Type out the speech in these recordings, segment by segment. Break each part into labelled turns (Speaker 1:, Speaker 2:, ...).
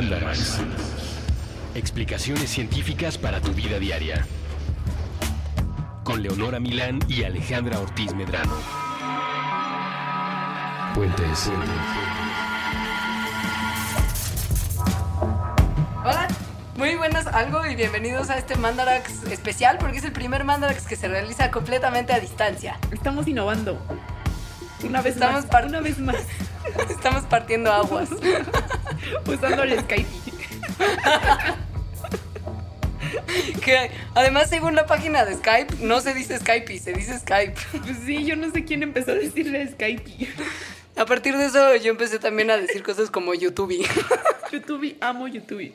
Speaker 1: Mandarax. Explicaciones científicas para tu vida diaria. Con Leonora Milán y Alejandra Ortiz Medrano. Puentes.
Speaker 2: Hola, muy buenas algo y bienvenidos a este Mandarax especial porque es el primer Mandarax que se realiza completamente a distancia.
Speaker 3: Estamos innovando. Una vez
Speaker 2: Estamos
Speaker 3: más. Una vez más.
Speaker 2: Estamos partiendo aguas.
Speaker 3: Usando el Skype.
Speaker 2: Que además, según la página de Skype, no se dice Skype, se dice Skype.
Speaker 3: Pues sí, yo no sé quién empezó a decirle Skype.
Speaker 2: A partir de eso, yo empecé también a decir cosas como YouTube.
Speaker 3: YouTube, amo YouTube.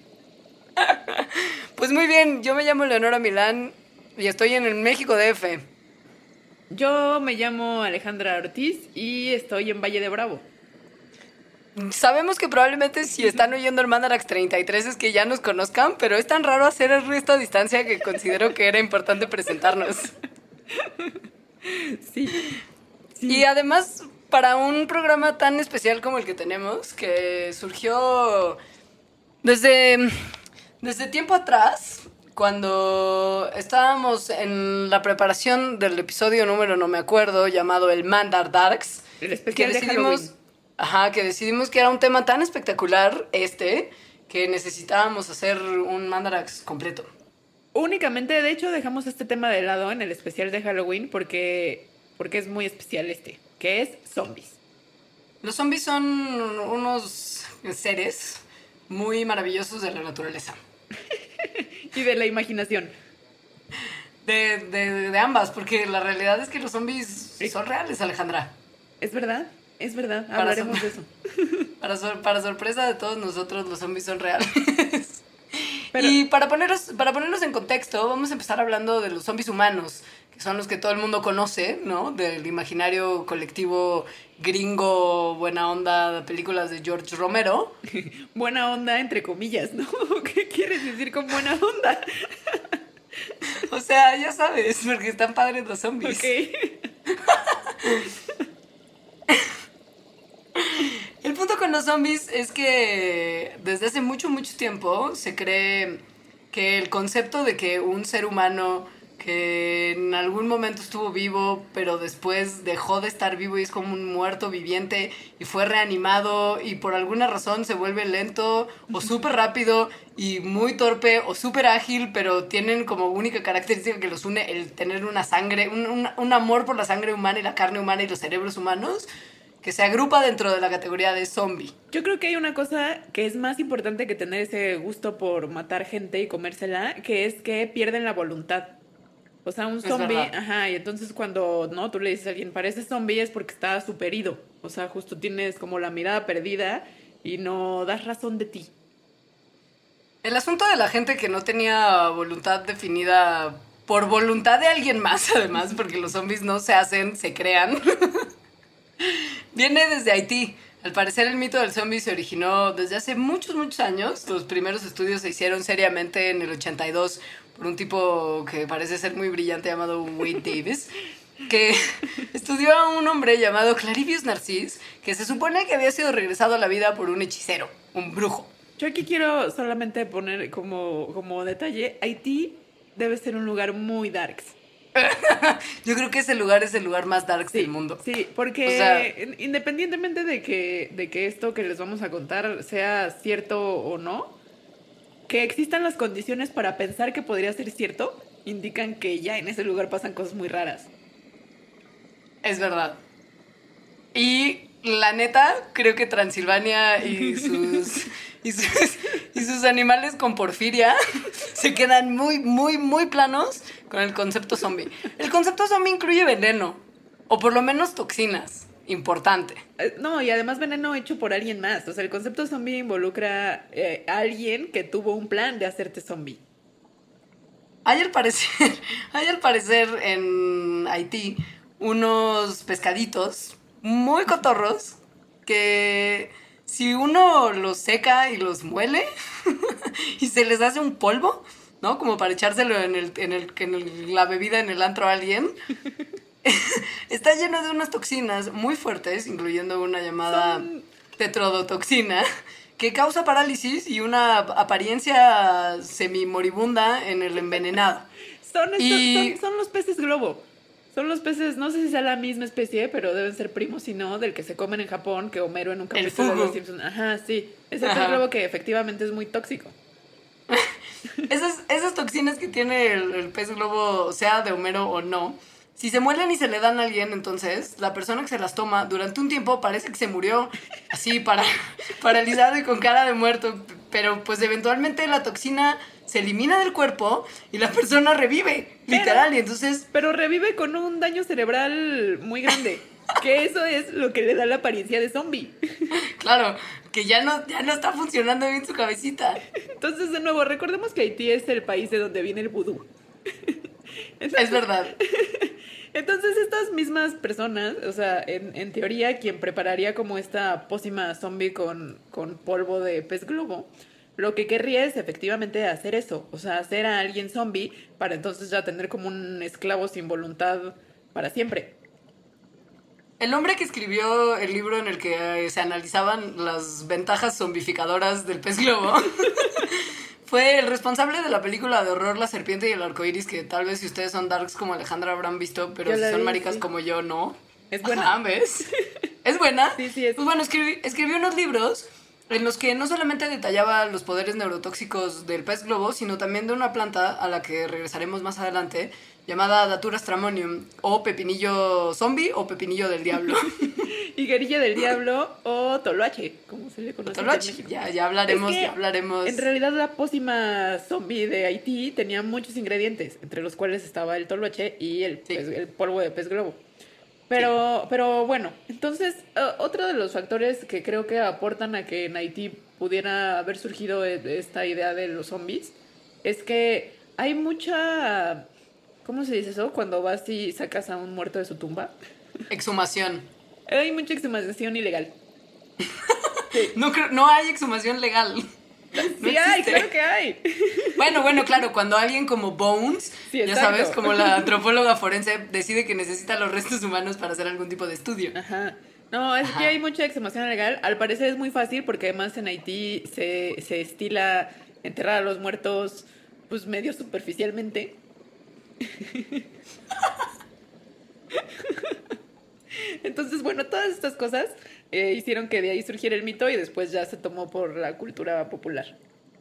Speaker 2: Pues muy bien, yo me llamo Leonora Milán y estoy en el México DF.
Speaker 3: Yo me llamo Alejandra Ortiz y estoy en Valle de Bravo.
Speaker 2: Sabemos que probablemente si están oyendo el Mandarax 33 es que ya nos conozcan, pero es tan raro hacer esto a distancia que considero que era importante presentarnos.
Speaker 3: Sí.
Speaker 2: Y además, para un programa tan especial como el que tenemos, que surgió desde, desde tiempo atrás, cuando estábamos en la preparación del episodio número, no me acuerdo, llamado el Mandar Darks,
Speaker 3: El
Speaker 2: que
Speaker 3: especial de
Speaker 2: decidimos. Ajá, que decidimos que era un tema tan espectacular este, que necesitábamos hacer un Mandarax completo.
Speaker 3: Únicamente, de hecho, dejamos este tema de lado en el especial de Halloween porque, porque es muy especial este, que es zombies.
Speaker 2: Los zombies son unos seres muy maravillosos de la naturaleza.
Speaker 3: Y de la imaginación.
Speaker 2: De, de- de ambas, porque la realidad es que los zombies son reales, Alejandra.
Speaker 3: ¿Es verdad? Es verdad. Hablaremos de eso.
Speaker 2: Para, sor- para sorpresa de todos nosotros, los zombies son reales.
Speaker 3: Pero-
Speaker 2: Y para ponerlos, para ponerlos en contexto, vamos a empezar hablando de los zombies humanos, que son los que todo el mundo conoce, ¿no? Del imaginario colectivo gringo, buena onda, películas de George Romero.
Speaker 3: Buena onda, entre comillas, ¿no? ¿Qué quieres decir con buena onda?
Speaker 2: O sea, ya sabes, porque están padres los zombies.
Speaker 3: Ok.
Speaker 2: El punto con los zombies es que desde hace mucho, mucho tiempo se cree que el concepto de que un ser humano que en algún momento estuvo vivo, pero después dejó de estar vivo y es como un muerto viviente y fue reanimado y por alguna razón se vuelve lento o súper rápido y muy torpe o súper ágil, pero tienen como única característica que los une el tener una sangre, un, un- un amor por la sangre humana y la carne humana y los cerebros humanos que se agrupa dentro de la categoría de zombie.
Speaker 3: Yo creo que hay una cosa que es más importante que tener ese gusto por matar gente y comérsela, que es que pierden la voluntad. O sea, un zombie, ajá, y entonces cuando no tú le dices a alguien, parece zombie es porque está superido. O sea, justo tienes como la mirada perdida y no das razón de ti.
Speaker 2: El asunto de la gente que no tenía voluntad definida por voluntad de alguien más, además, porque los zombies no se hacen, se crean, viene desde Haití. Al parecer el mito del zombie se originó desde hace muchos, muchos años. Los primeros estudios se hicieron seriamente en el 82 por un tipo que parece ser muy brillante llamado Wade Davis, que estudió a un hombre llamado Clarivius Narcis, que se supone que había sido regresado a la vida por un hechicero, un brujo.
Speaker 3: Yo aquí quiero solamente poner como, como detalle, Haití debe ser un lugar muy darks.
Speaker 2: Yo creo que ese lugar es el lugar más dark
Speaker 3: Sí,
Speaker 2: del mundo.
Speaker 3: Sí, porque
Speaker 2: O sea-
Speaker 3: in- independientemente de que, de que esto que les vamos a contar sea cierto o no, que existan las condiciones para pensar que podría ser cierto, indican que ya en ese lugar pasan cosas muy raras.
Speaker 2: Es verdad. Y la neta, creo que Transilvania y sus, y sus, y sus animales con porfiria se quedan muy, muy, muy planos con el concepto zombie. El concepto zombie incluye veneno, o por lo menos toxinas. importante.
Speaker 3: Eh, No, y además veneno hecho por alguien más. O sea, el concepto zombie involucra eh, a alguien que tuvo un plan de hacerte zombie.
Speaker 2: Hay al parecer, hay al parecer en Haití unos pescaditos muy cotorros que si uno los seca y los muele y se les hace un polvo, ¿no? Como para echárselo en, el, en, el, en el- la bebida en el antro a alguien. Está lleno de unas toxinas muy fuertes, incluyendo una llamada
Speaker 3: Son-
Speaker 2: tetrodotoxina, que causa parálisis y una apariencia semimoribunda en el envenenado.
Speaker 3: Son, estos-
Speaker 2: Y-
Speaker 3: son, son los peces globo. Son los peces, no sé si sea la misma especie, pero deben ser primos, si no, del que se comen en Japón, que Homero en un capítulo de. Los Simpsons. Ajá, sí. Es el pez globo que efectivamente es muy tóxico.
Speaker 2: Esas, esas toxinas que tiene el, el pez globo, sea de Homero o no, si se muelen y se le dan a alguien, entonces la persona que se las toma durante un tiempo parece que se murió así, para, paralizado y con cara de muerto. Pero pues eventualmente la toxina se elimina del cuerpo y la persona revive,
Speaker 3: Pero-
Speaker 2: literal. Y entonces,
Speaker 3: Pero revive con un daño cerebral muy grande. que eso es lo que le da la apariencia de zombie.
Speaker 2: claro, que ya no, ya no está funcionando bien su cabecita.
Speaker 3: Entonces, de nuevo, recordemos que Haití es el país de donde viene el vudú.
Speaker 2: Es verdad.
Speaker 3: Entonces, estas mismas personas, o sea, en, en teoría, quien prepararía como esta pócima zombie con, con polvo de pez globo, lo que querría es efectivamente hacer eso, o sea, hacer a alguien zombie para entonces ya tener como un esclavo sin voluntad para siempre.
Speaker 2: El hombre que escribió el libro en el que eh, se analizaban las ventajas zombificadoras del pez globo fue el responsable de la película de horror La serpiente y el arcoíris, que tal vez si ustedes son darks como Alejandra habrán visto, pero si son
Speaker 3: vi,
Speaker 2: maricas
Speaker 3: sí.
Speaker 2: como yo, no.
Speaker 3: Es buena.
Speaker 2: Ajá, ¿ves? ¿Es buena?
Speaker 3: Sí, sí, es.
Speaker 2: Pues bueno, escribí- escribió unos libros en los que no solamente detallaba los poderes neurotóxicos del pez globo, sino también de una planta a la que regresaremos más adelante, llamada Datura stramonium, o pepinillo zombie o pepinillo del diablo.
Speaker 3: Higuerilla del diablo o toloache, como se le conoce en
Speaker 2: Toloache, ya, ya hablaremos,
Speaker 3: Es que,
Speaker 2: ya hablaremos.
Speaker 3: En realidad la pócima zombie de Haití tenía muchos ingredientes, entre los cuales estaba el toloache y el,
Speaker 2: Sí.
Speaker 3: pez- el polvo de pez globo. Pero, pero bueno, entonces eh, otro de los factores que creo que aportan a que en Haití pudiera haber surgido e- esta idea de los zombies es que hay mucha... ¿Cómo se dice eso? Cuando vas y sacas a un muerto de su tumba.
Speaker 2: Exhumación.
Speaker 3: Hay mucha exhumación ilegal.
Speaker 2: No, creo- no hay exhumación legal. No
Speaker 3: sí hay, claro que hay.
Speaker 2: Bueno, bueno, claro, cuando alguien como Bones,
Speaker 3: Sí,
Speaker 2: ya sabes, como la antropóloga forense, decide que necesita los restos humanos para hacer algún tipo de estudio.
Speaker 3: Ajá. No, es
Speaker 2: Ajá.
Speaker 3: que hay mucha exhumación legal. Al parecer es muy fácil porque además en Haití se, se estila enterrar a los muertos pues medio superficialmente. Entonces, bueno, todas estas cosas eh, hicieron que de ahí surgiera el mito y después ya se tomó por la cultura popular.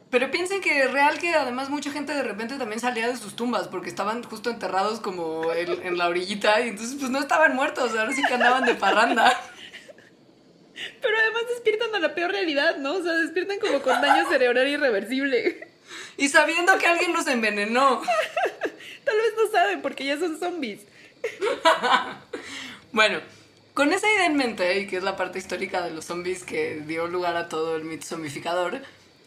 Speaker 2: Pero piensen que es real que además mucha gente de repente también salía de sus tumbas porque estaban justo enterrados como en, en la orillita y entonces pues no estaban muertos, ahora sí que andaban de parranda.
Speaker 3: Pero además despiertan a la peor realidad, ¿no? O sea, despiertan como con daño cerebral irreversible.
Speaker 2: Y sabiendo que alguien los envenenó.
Speaker 3: Tal vez no saben porque ya son zombies.
Speaker 2: Bueno, con esa idea en mente, y que es la parte histórica de los zombies que dio lugar a todo el mito zombificador,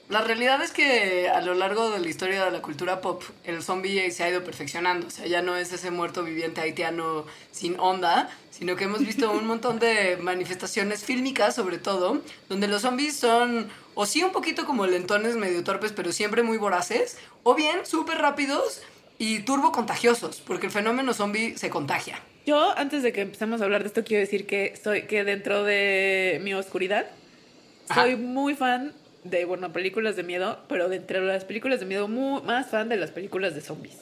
Speaker 2: la realidad es que a lo largo de la historia de la cultura pop, el zombie se ha ido perfeccionando. O sea, ya no es ese muerto viviente haitiano sin onda, sino que hemos visto un montón de manifestaciones fílmicas, sobre todo, donde los zombies son o sí un poquito como lentones medio torpes, pero siempre muy voraces, o bien súper rápidos y turbo contagiosos, porque el fenómeno zombie se contagia.
Speaker 3: Yo, antes de que empecemos a hablar de esto, quiero decir que soy que dentro de mi oscuridad
Speaker 2: Ajá.
Speaker 3: soy muy fan de, bueno, películas de miedo, pero de entre las películas de miedo, mu- más fan de las películas de zombies.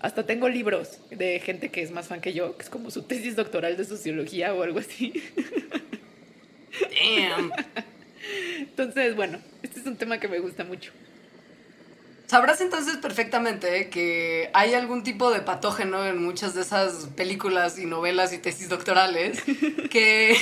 Speaker 3: Hasta tengo libros de gente que es más fan que yo, que es como su tesis doctoral de sociología o algo así.
Speaker 2: Damn.
Speaker 3: Entonces, bueno, este es un tema que me gusta mucho.
Speaker 2: Sabrás entonces perfectamente que hay algún tipo de patógeno en muchas de esas películas y novelas y tesis doctorales que,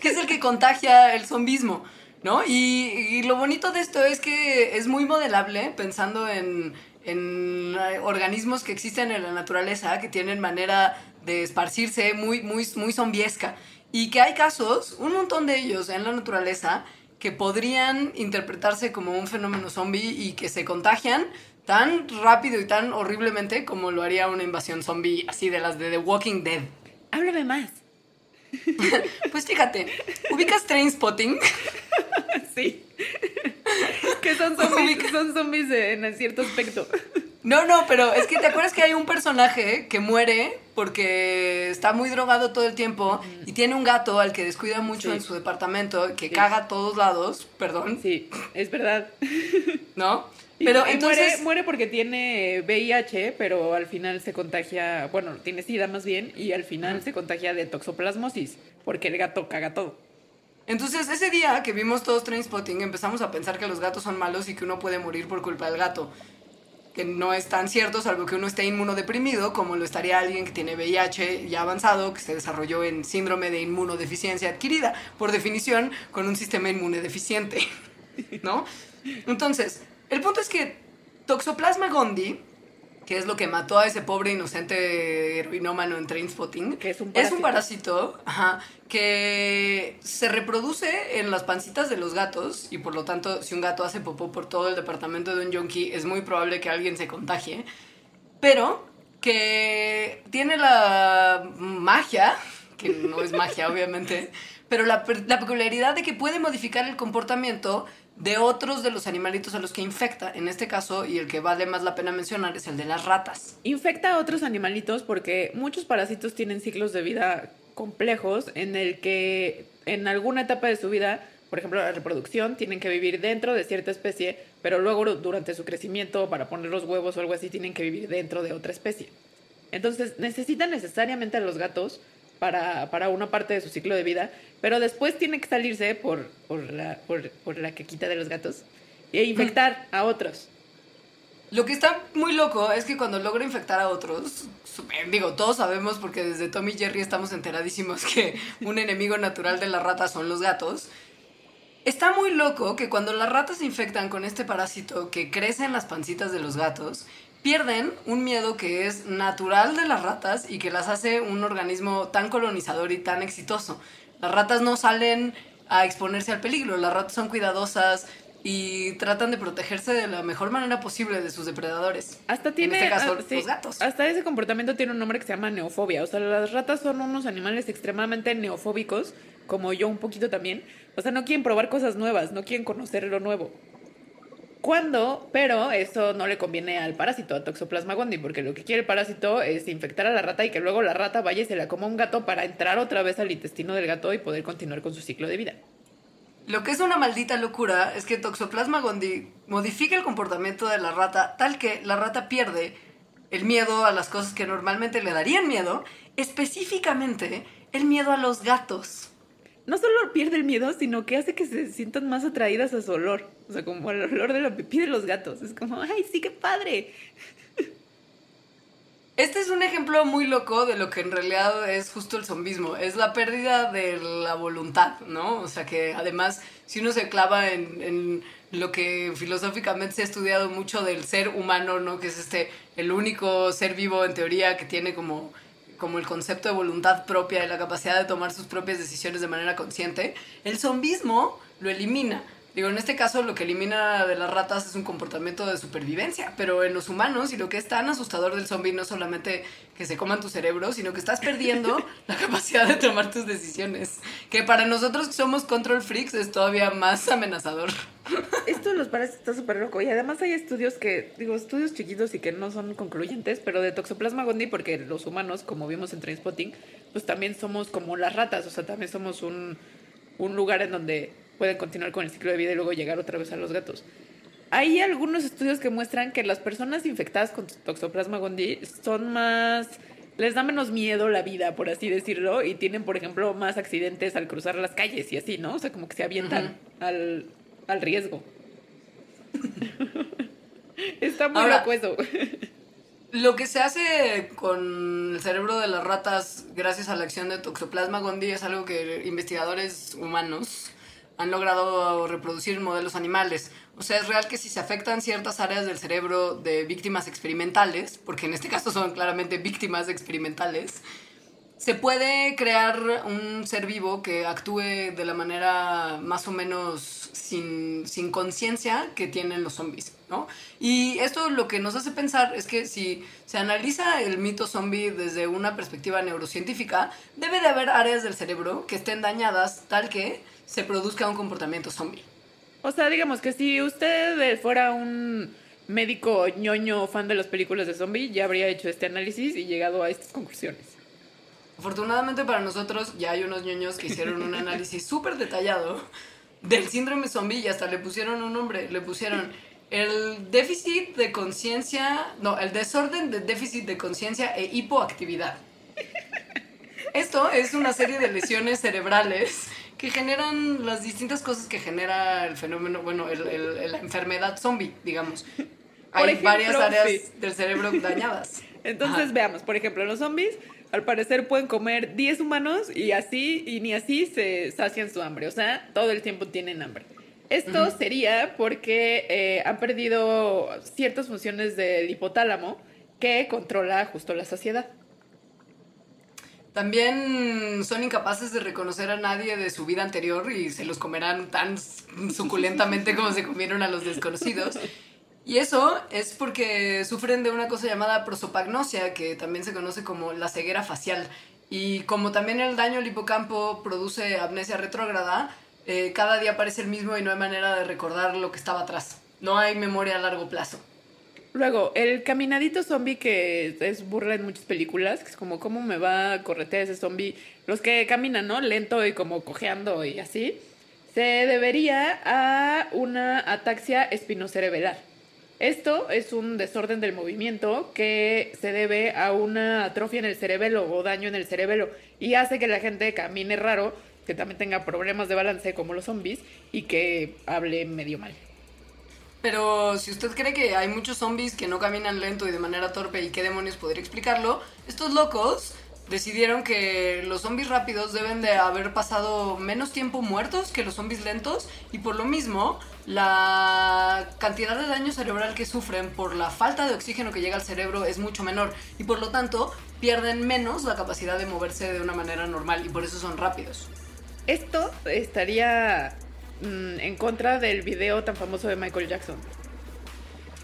Speaker 2: que es el que contagia el zombismo, ¿no? Y, y lo bonito de esto es que es muy modelable pensando en, en eh, organismos que existen en la naturaleza que tienen manera de esparcirse muy, muy, muy zombiesca. y que hay casos, un montón de ellos en la naturaleza, que podrían interpretarse como un fenómeno zombie y que se contagian tan rápido y tan horriblemente como lo haría una invasión zombie así de las de The Walking Dead.
Speaker 3: Háblame más.
Speaker 2: Pues fíjate, ubicas Train Spotting.
Speaker 3: Sí. que son zombies, son zombies en cierto aspecto.
Speaker 2: No, no, pero es que te acuerdas que hay un personaje que muere porque está muy drogado todo el tiempo y tiene un gato al que descuida mucho
Speaker 3: Sí.
Speaker 2: en su departamento, que caga a todos lados, perdón,
Speaker 3: Sí, es verdad.
Speaker 2: ¿no? Pero
Speaker 3: y
Speaker 2: entonces...
Speaker 3: muere, muere porque tiene VIH, pero al final se contagia, bueno, tiene SIDA más bien, y al final se contagia de toxoplasmosis, porque el gato caga todo.
Speaker 2: Entonces, ese día que vimos todos Trainspotting, empezamos a pensar que los gatos son malos y que uno puede morir por culpa del gato. Que no es tan cierto, salvo que uno esté inmunodeprimido, como lo estaría alguien que tiene VIH ya avanzado, que se desarrolló en síndrome de inmunodeficiencia adquirida, por definición, con un sistema inmune deficiente. ¿No? Entonces, el punto es que Toxoplasma gondii, que es lo que mató a ese pobre inocente heroinómano en Trainspotting,
Speaker 3: Que es un
Speaker 2: es un
Speaker 3: parásito.
Speaker 2: parásito ajá, que se reproduce en las pancitas de los gatos y por lo tanto si un gato hace popó por todo el departamento de un yonki es muy probable que alguien se contagie, pero que tiene la magia, que no es magia obviamente, pero la, per- la peculiaridad de que puede modificar el comportamiento de otros de los animalitos a los que infecta. En este caso, y el que vale más la pena mencionar, es el de las ratas.
Speaker 3: Infecta a otros animalitos porque muchos parásitos tienen ciclos de vida complejos en el que en alguna etapa de su vida, por ejemplo la reproducción, tienen que vivir dentro de cierta especie, pero luego durante su crecimiento, para poner los huevos o algo así, tienen que vivir dentro de otra especie. Entonces necesitan necesariamente a los gatos para, para una parte de su ciclo de vida, pero después tiene que salirse por, por, la, por, por la quequita de los gatos e infectar a otros.
Speaker 2: Lo que está muy loco es que cuando logra infectar a otros, eh, digo, todos sabemos porque desde Tommy y Jerry estamos enteradísimos que un enemigo natural de las ratas son los gatos. Está muy loco que cuando las ratas se infectan con este parásito que crece en las pancitas de los gatos, pierden un miedo que es natural de las ratas y que las hace un organismo tan colonizador y tan exitoso. Las ratas no salen a exponerse al peligro, las ratas son cuidadosas y tratan de protegerse de la mejor manera posible de sus depredadores.
Speaker 3: Hasta tiene.
Speaker 2: En este caso,
Speaker 3: sí,
Speaker 2: los gatos.
Speaker 3: Hasta ese comportamiento tiene un nombre que se llama neofobia. O sea, las ratas son unos animales extremadamente neofóbicos, como yo un poquito también. O sea, no quieren probar cosas nuevas, no quieren conocer lo nuevo. Cuando, pero eso no le conviene al parásito, a Toxoplasma gondii, porque lo que quiere el parásito es infectar a la rata y que luego la rata vaya y se la coma un gato para entrar otra vez al intestino del gato y poder continuar con su ciclo de vida.
Speaker 2: Lo que es una maldita locura es que Toxoplasma gondii modifica el comportamiento de la rata tal que la rata pierde el miedo a las cosas que normalmente le darían miedo, específicamente el miedo a los gatos.
Speaker 3: No solo pierde el miedo, sino que hace que se sientan más atraídas a su olor. O sea, como al olor de la pipí de los gatos. Es como, ¡ay, sí, qué padre!
Speaker 2: Este es un ejemplo muy loco de lo que en realidad es justo el zombismo. Es la pérdida de la voluntad, ¿no? O sea que además, si uno se clava en, en lo que filosóficamente se ha estudiado mucho del ser humano, ¿no? Que es este, el único ser vivo en teoría que tiene como, como el concepto de voluntad propia y la capacidad de tomar sus propias decisiones de manera consciente, el zombismo lo elimina. Digo, en este caso lo que elimina de las ratas es un comportamiento de supervivencia, pero en los humanos y lo que es tan asustador del zombie no solamente que se coman tu cerebro, sino que estás perdiendo la capacidad de tomar tus decisiones, que para nosotros que somos control freaks es todavía más amenazador.
Speaker 3: Esto de los parásitos está súper loco. Y además hay estudios que, digo, estudios chiquitos y que no son concluyentes, pero de Toxoplasma gondii, porque los humanos, como vimos en Trainspotting, pues también somos como las ratas. O sea, también somos un, un lugar en donde pueden continuar con el ciclo de vida y luego llegar otra vez a los gatos. Hay algunos estudios que muestran que las personas infectadas con Toxoplasma gondii son más les da menos miedo la vida, por así decirlo, y tienen, por ejemplo, más accidentes al cruzar las calles y así, ¿no? O sea, como que se avientan al, al riesgo. Está muy
Speaker 2: Ahora-
Speaker 3: loco eso.
Speaker 2: Lo que se hace con el cerebro de las ratas gracias a la acción de Toxoplasma gondii es algo que investigadores humanos han logrado reproducir en modelos animales. O sea, es real que si se afectan ciertas áreas del cerebro de víctimas experimentales, porque en este caso son claramente víctimas experimentales, se puede crear un ser vivo que actúe de la manera más o menos sin, sin conciencia que tienen los zombies, ¿no? Y esto lo que nos hace pensar es que si se analiza el mito zombie desde una perspectiva neurocientífica, debe de haber áreas del cerebro que estén dañadas tal que se produzca un comportamiento zombie.
Speaker 3: O sea, digamos que si usted fuera un médico ñoño fan de las películas de zombie, ya habría hecho este análisis y llegado a estas conclusiones.
Speaker 2: Afortunadamente para nosotros ya hay unos ñoños que hicieron un análisis súper detallado del síndrome zombie y hasta le pusieron un nombre, le pusieron el déficit de conciencia, no, el desorden de déficit de conciencia e hipoactividad. Esto es una serie de lesiones cerebrales que generan las distintas cosas que genera el fenómeno, bueno, el, la enfermedad zombie, digamos. Hay varias áreas del cerebro dañadas.
Speaker 3: Entonces, veamos, por ejemplo, los zombies al parecer pueden comer 10 humanos y así, y ni así se sacian su hambre. O sea, todo el tiempo tienen hambre. Esto sería porque eh, han perdido ciertas funciones del hipotálamo que controla justo la saciedad.
Speaker 2: También son incapaces de reconocer a nadie de su vida anterior y se los comerán tan suculentamente como se comieron a los desconocidos. Y eso es porque sufren de una cosa llamada prosopagnosia, que también se conoce como la ceguera facial. Y como también el daño al hipocampo produce amnesia retrógrada, eh, cada día parece el mismo y no hay manera de recordar lo que estaba atrás. No hay memoria a largo plazo.
Speaker 3: Luego, el caminadito zombie que es burla en muchas películas, que es como cómo me va a corretear ese zombie. Los que caminan, ¿no? Lento y como cojeando y así. Se debería a una ataxia espinocerebelar. Esto es un desorden del movimiento que se debe a una atrofia en el cerebelo o daño en el cerebelo y hace que la gente camine raro, que también tenga problemas de balance como los zombies y que hable medio mal.
Speaker 2: Pero si usted cree que hay muchos zombies que no caminan lento y de manera torpe y qué demonios podría explicarlo, estos locos decidieron que los zombies rápidos deben de haber pasado menos tiempo muertos que los zombies lentos y por lo mismo la cantidad de daño cerebral que sufren por la falta de oxígeno que llega al cerebro es mucho menor y por lo tanto pierden menos la capacidad de moverse de una manera normal y por eso son rápidos.
Speaker 3: Esto estaría mm, en contra del video tan famoso de Michael Jackson.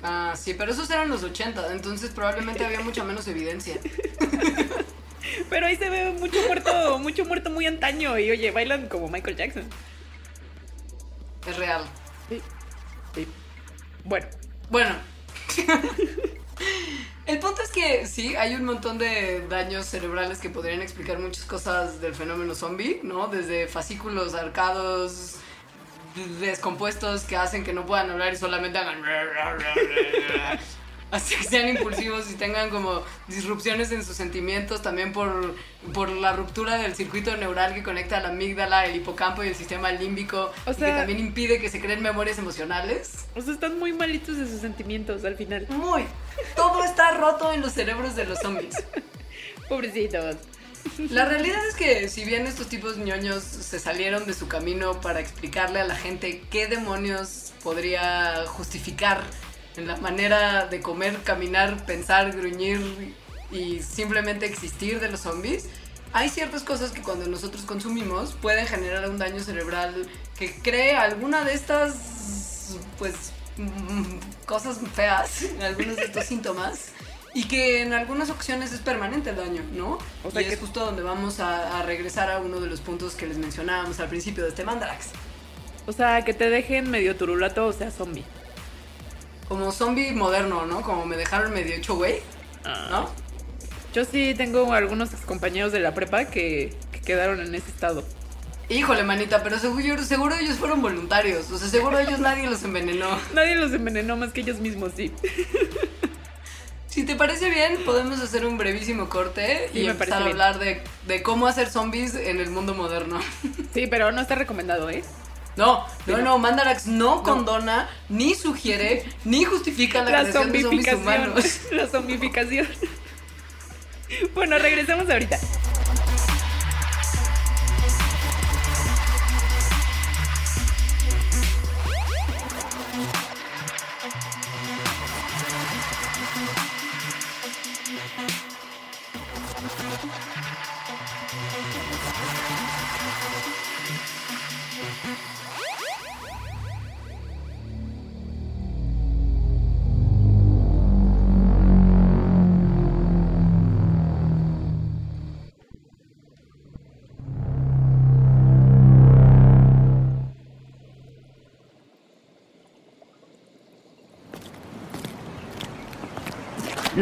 Speaker 2: Ah, sí, pero esos eran los 80, entonces probablemente había mucha menos evidencia.
Speaker 3: Pero ahí se ve mucho muerto, mucho muerto muy antaño y oye, bailan como Michael Jackson.
Speaker 2: Es real.
Speaker 3: Sí. Sí. Bueno.
Speaker 2: Bueno. El punto es que sí, hay un montón de daños cerebrales que podrían explicar muchas cosas del fenómeno zombie, ¿no? Desde fascículos arcados descompuestos que hacen que no puedan hablar y solamente hagan así que sean impulsivos y tengan como disrupciones en sus sentimientos también por, por la ruptura del circuito neural que conecta la amígdala, el hipocampo y el sistema límbico y que también impide que se creen memorias emocionales.
Speaker 3: O sea, están muy malitos de sus sentimientos al final.
Speaker 2: Muy. Todo está roto en los cerebros de los zombies.
Speaker 3: Pobrecitos.
Speaker 2: La realidad es que si bien estos tipos ñoños se salieron de su camino para explicarle a la gente qué demonios podría justificar en la manera de comer, caminar, pensar, gruñir y simplemente existir de los zombies, hay ciertas cosas que cuando nosotros consumimos pueden generar un daño cerebral que cree alguna de estas, pues, cosas feas, algunos de estos síntomas. Y que en algunas ocasiones es permanente el daño, ¿no? O sea y que es justo donde vamos a, a, regresar a uno de los puntos que les mencionábamos al principio de este Mandarax.
Speaker 3: O sea, que te dejen medio turulato o sea zombie
Speaker 2: como zombie moderno, ¿no? Como me dejaron medio hecho güey, ¿no?
Speaker 3: Yo sí tengo algunos compañeros de la prepa que, quedaron en ese estado.
Speaker 2: Híjole, manita, pero seguro, seguro ellos fueron voluntarios. O sea, seguro ellos nadie los envenenó.
Speaker 3: Nadie los envenenó más que ellos mismos, sí.
Speaker 2: Si te parece bien, podemos hacer un brevísimo corte y empezar a hablar de, de, cómo hacer zombies en el mundo moderno.
Speaker 3: Sí, pero no está recomendado, ¿eh?
Speaker 2: No, no, no, Mandarax no, condona, ni sugiere, ni justifica la, creación de zombies humanos.
Speaker 3: La zombificación. Bueno, regresamos ahorita.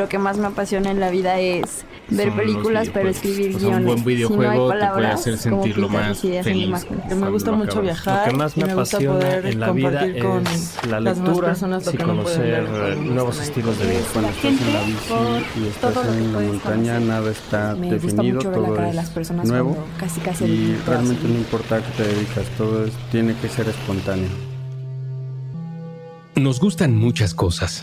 Speaker 4: Lo que más me apasiona en la vida es ver
Speaker 5: Son
Speaker 4: películas, pero escribir
Speaker 5: O sea, un
Speaker 4: guiones.
Speaker 5: buen
Speaker 4: si no hay
Speaker 5: videojuego te puede
Speaker 4: palabras,
Speaker 5: hacer sentirlo más
Speaker 4: en
Speaker 5: feliz.
Speaker 6: Me gusta
Speaker 5: lo
Speaker 6: mucho
Speaker 5: acabas.
Speaker 6: viajar.
Speaker 7: Lo que más me
Speaker 6: me
Speaker 7: apasiona
Speaker 6: poder
Speaker 7: en la vida es la lectura y
Speaker 6: no
Speaker 7: conocer
Speaker 6: cuando
Speaker 7: eh,
Speaker 6: no
Speaker 7: nuevos estilos de vida.
Speaker 4: Cuando estás en la bici
Speaker 7: y estás en
Speaker 4: puedes
Speaker 7: montaña,
Speaker 4: conocer.
Speaker 7: nada está
Speaker 4: Me
Speaker 7: definido,
Speaker 4: la
Speaker 7: todo
Speaker 4: de
Speaker 7: es
Speaker 4: las personas
Speaker 7: nuevo
Speaker 4: casi casi
Speaker 7: y realmente no importa a qué te dedicas, todo es, tiene que ser espontáneo.
Speaker 1: Nos gustan muchas cosas.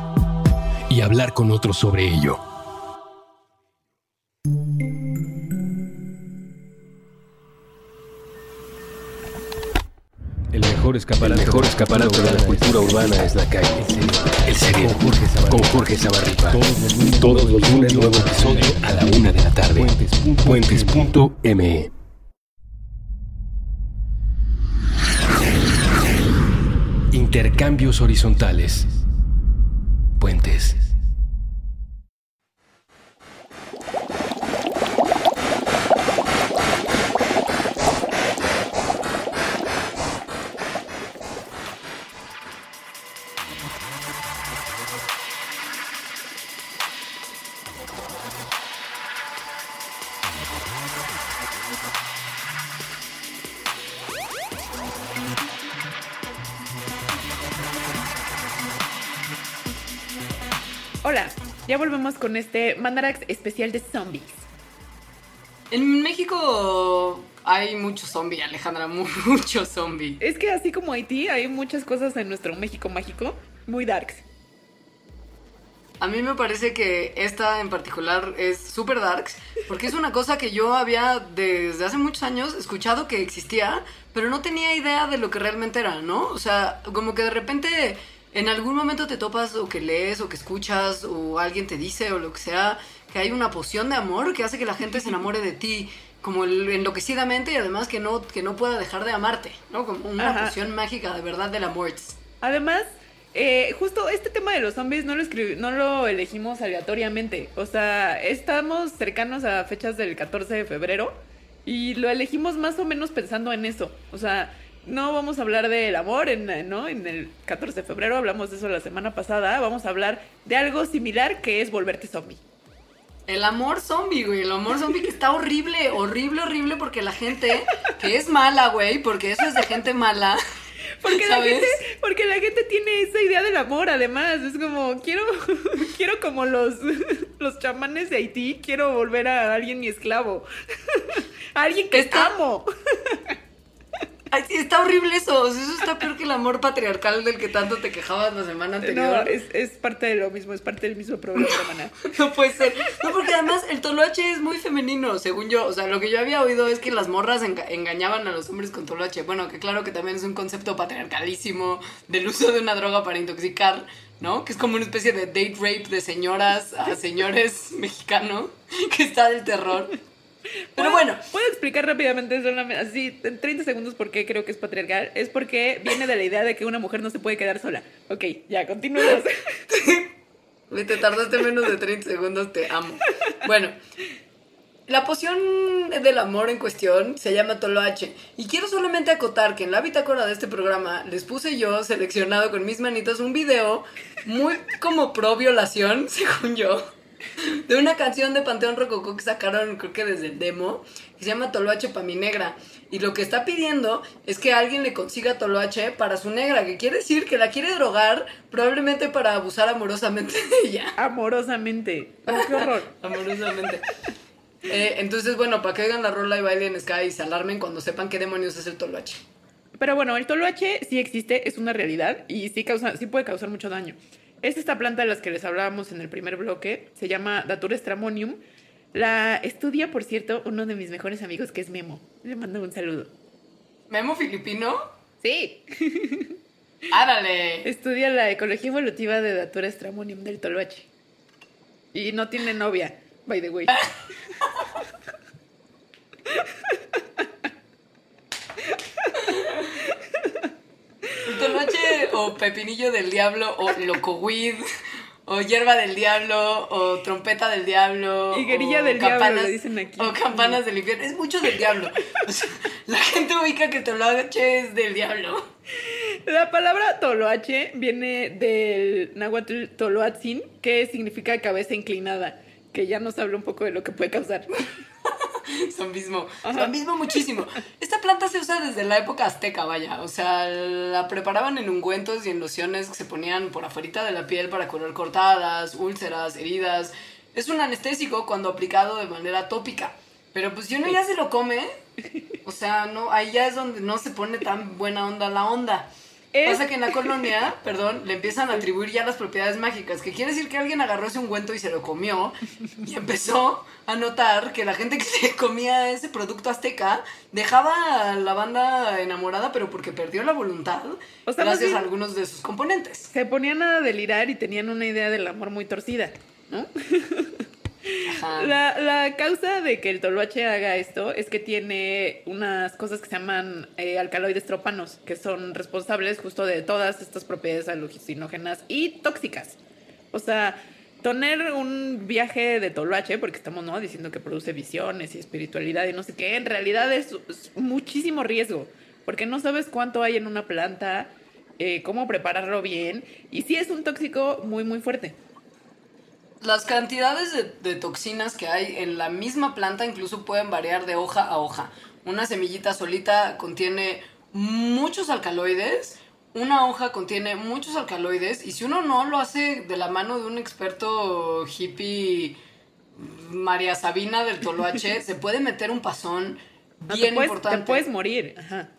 Speaker 1: y hablar con otros sobre ello.
Speaker 5: El mejor escaparate,
Speaker 1: El mejor escaparate de la cultura urbana es la calle. El cerebro. Con Jorge Zabarripa. Todos los lunes nuevo episodio a la una de la tarde. Puentes.me. Intercambios horizontales. Puentes.
Speaker 3: Con este Mandarax especial de zombies.
Speaker 2: En México hay mucho zombie, Alejandra, mucho zombie.
Speaker 3: Es que así como Haití, hay muchas cosas en nuestro México mágico muy darks.
Speaker 2: A mí me parece que esta en particular es super darks, porque es una cosa que yo había desde hace muchos años escuchado que existía, pero no tenía idea de lo que realmente era, ¿no? O sea, como que de repente en algún momento te topas o que lees o que escuchas o alguien te dice o lo que sea, que hay una poción de amor que hace que la gente se enamore de ti como enloquecidamente y además que no, que no pueda dejar de amarte, ¿no? Como una
Speaker 3: Ajá.
Speaker 2: poción mágica de verdad del amor.
Speaker 3: Además, eh, justo este tema de los zombies no lo, no lo elegimos aleatoriamente. O sea, estamos cercanos a fechas del 14 de febrero y lo elegimos más o menos pensando en eso. O sea, no vamos a hablar del amor en, ¿no? en el 14 de febrero, hablamos de eso la semana pasada. Vamos a hablar de algo similar que es volverte zombie.
Speaker 2: El amor zombie, güey. El amor zombie que está horrible, horrible, horrible porque la gente que es mala, güey, porque eso es de gente mala.
Speaker 3: Porque la, gente, porque la gente tiene esa idea del amor, además. Es como, quiero, quiero como los, los chamanes de Haití, quiero volver a alguien mi esclavo. A alguien que
Speaker 2: Está-
Speaker 3: amo.
Speaker 2: Ay, está horrible eso. Eso está peor que el amor patriarcal del que tanto te quejabas la semana
Speaker 3: No,
Speaker 2: anterior.
Speaker 3: es, es parte de lo mismo, es parte del mismo problema, hermana.
Speaker 2: No puede ser. No, porque además el toloache es muy femenino, según yo. O sea, lo que yo había oído es que las morras enga- engañaban a los hombres con toloache. Bueno, que claro que también es un concepto patriarcalísimo del uso de una droga para intoxicar, ¿no? Que es como una especie de date rape de señoras a señores mexicanos, que está del terror. Pero
Speaker 3: ¿Puedo-
Speaker 2: bueno,
Speaker 3: Puedo explicar rápidamente, así, en 30 segundos, por qué creo que es patriarcal. Es porque viene de la idea de que una mujer no se puede quedar sola. Ok, ya, continuemos.
Speaker 2: Güey, Te tardaste menos de 30 segundos, te amo. Bueno, la poción del amor en cuestión se llama Toloache. Y quiero solamente acotar que en la bitácora de este programa les puse yo, seleccionado con mis manitos, un video muy como pro violación, según yo, de una canción de Panteón Rococó que sacaron, creo que desde el demo, que se llama Toloache pa' mi negra. Y lo que está pidiendo es que alguien le consiga Toloache para su negra, que quiere decir que la quiere drogar, probablemente para abusar amorosamente de ella.
Speaker 3: Amorosamente. Oh, qué horror.
Speaker 2: Amorosamente. Eh, entonces, bueno, para que oigan la rola y bailen Sky y se alarmen cuando sepan qué demonios es el Toloache.
Speaker 3: Pero bueno, el toloache sí existe, es una realidad y sí, causa, sí puede causar mucho daño. Es esta planta de las que les hablábamos en el primer bloque, se llama Datura stramonium. La estudia, por cierto, uno de mis mejores amigos que es Memo. Le mando un saludo.
Speaker 2: ¿Memo filipino?
Speaker 3: Sí.
Speaker 2: ¡Árale!
Speaker 3: Estudia la ecología evolutiva de Datura stramonium del toloache. Y no tiene novia, by the way.
Speaker 2: Toloache o pepinillo del diablo o locoweed o hierba del diablo o trompeta del diablo
Speaker 3: Higuerilla del diablo, le dicen aquí.
Speaker 2: o campanas del infierno es mucho del diablo O sea, la gente ubica que Toloache es del diablo
Speaker 3: La palabra toloache viene del náhuatl toloatzin, que significa cabeza inclinada, que ya nos habla un poco de lo que puede causar.
Speaker 2: Zombismo. Zombismo muchísimo. Esta planta se usa desde la época azteca, vaya. O sea, la preparaban en ungüentos y en lociones que se ponían por afuera de la piel para curar cortadas, úlceras, heridas. Es un anestésico cuando aplicado de manera tópica. Pero pues si uno ya se lo come, o sea, no, ahí ya es donde no se pone tan buena onda la onda.
Speaker 3: Es-
Speaker 2: Pasa que en la colonia, perdón, le empiezan a atribuir ya las propiedades mágicas, que quiere decir que alguien agarró ese ungüento y se lo comió y empezó a notar que la gente que se comía ese producto azteca dejaba a la banda enamorada, pero porque perdió la voluntad
Speaker 3: O sea, más
Speaker 2: gracias a algunos de sus componentes.
Speaker 3: Se ponían a delirar y tenían una idea del amor muy torcida, ¿no? La, causa de que el toloache haga esto es que tiene unas cosas que se llaman eh, alcaloides tropanos, que son responsables justo de todas estas propiedades alucinógenas y tóxicas. O sea, tener un viaje de toloache, porque estamos ¿no? diciendo que produce visiones y espiritualidad y no sé qué, en realidad es, es muchísimo riesgo, porque no sabes cuánto hay en una planta, eh, cómo prepararlo bien, y sí es un tóxico muy, muy fuerte.
Speaker 2: Las cantidades de, de toxinas que hay en la misma planta incluso pueden variar de hoja a hoja. Una semillita solita contiene muchos alcaloides, una hoja contiene muchos alcaloides y si uno no lo hace de la mano de un experto hippie María Sabina del Toloache, se puede meter un pasón
Speaker 3: No,
Speaker 2: bien
Speaker 3: te, puedes,
Speaker 2: importante.
Speaker 3: te puedes morir. Ajá.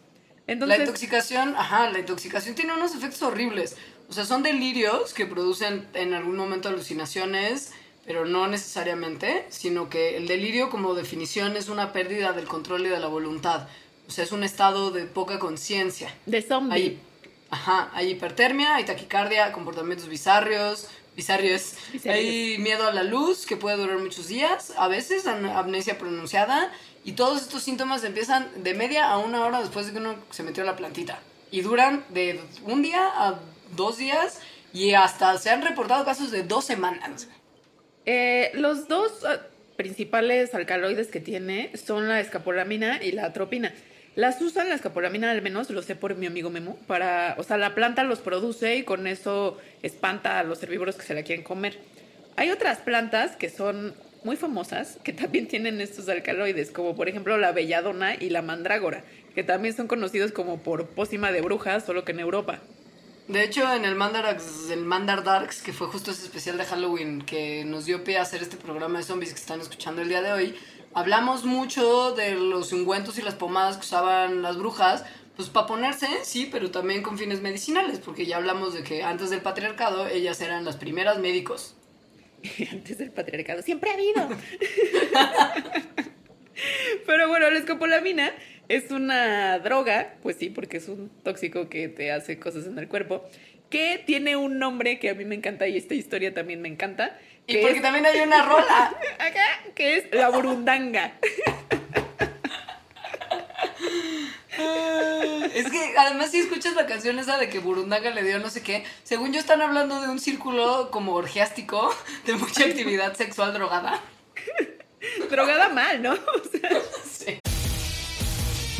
Speaker 2: La intoxicación, ajá, la intoxicación tiene unos efectos horribles. O sea, son delirios que producen en algún momento alucinaciones, pero no necesariamente, sino que el delirio como definición es una pérdida del control y de la voluntad. O sea, es un estado de poca conciencia.
Speaker 3: de zombie.
Speaker 2: Hay, ajá, hay hipertermia, hay taquicardia, comportamientos bizarrios, bizarrios.
Speaker 3: Bizarrios.
Speaker 2: Hay miedo a la luz, que puede durar muchos días, a veces am- amnesia pronunciada, y todos estos síntomas empiezan de media a una hora después de que uno se metió a la plantita. Y duran de un día a dos días, y hasta se han reportado casos de dos semanas.
Speaker 3: Eh, los dos ah, principales alcaloides que tiene son la escapolamina y la atropina. Las usan, la escapolamina al menos, lo sé por mi amigo Memo, para, o sea, la planta los produce y con eso espanta a los herbívoros que se la quieren comer. Hay otras plantas que son muy famosas que también tienen estos alcaloides, como por ejemplo la belladona y la mandrágora, que también son conocidos como por pócima de brujas, solo que en Europa.
Speaker 2: De hecho, en el Mandarax, Mandar Darks, que fue justo ese especial de Halloween que nos dio pie a hacer este programa de zombies que están escuchando el día de hoy, hablamos mucho de los ungüentos y las pomadas que usaban las brujas, pues para ponerse, sí, pero también con fines medicinales, porque ya hablamos de que antes del patriarcado ellas eran las primeras médicos.
Speaker 3: Antes del patriarcado. Siempre ha habido. Pero bueno, la escopolamina es una droga, pues sí, porque es un tóxico que te hace cosas en el cuerpo, que tiene un nombre que a mí me encanta y esta historia también me encanta.
Speaker 2: Y
Speaker 3: que
Speaker 2: porque
Speaker 3: es-
Speaker 2: también hay una rola.
Speaker 3: Acá, que es la burundanga.
Speaker 2: Es que además si escuchas la canción esa de que Burundanga le dio no sé qué, según yo están hablando de un círculo como orgiástico, de mucha actividad sexual drogada.
Speaker 3: Drogada mal, ¿no? O sea,
Speaker 2: Sí.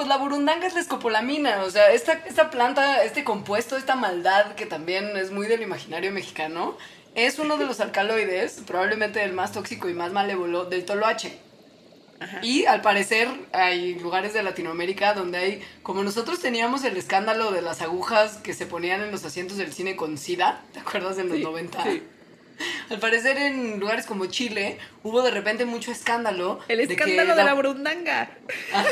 Speaker 2: pues la burundanga es la escopolamina, o sea, esta, esta planta, este compuesto, esta maldad que también es muy del imaginario mexicano, es uno de los alcaloides, probablemente el más tóxico y más malévolo, del toloache. Y al parecer hay lugares de Latinoamérica donde hay, como nosotros teníamos el escándalo de las agujas que se ponían en los asientos del cine con SIDA, ¿te acuerdas de los 90?
Speaker 3: sí.
Speaker 2: Al parecer en lugares como Chile hubo de repente mucho escándalo.
Speaker 3: El escándalo de la burundanga.
Speaker 2: Ah,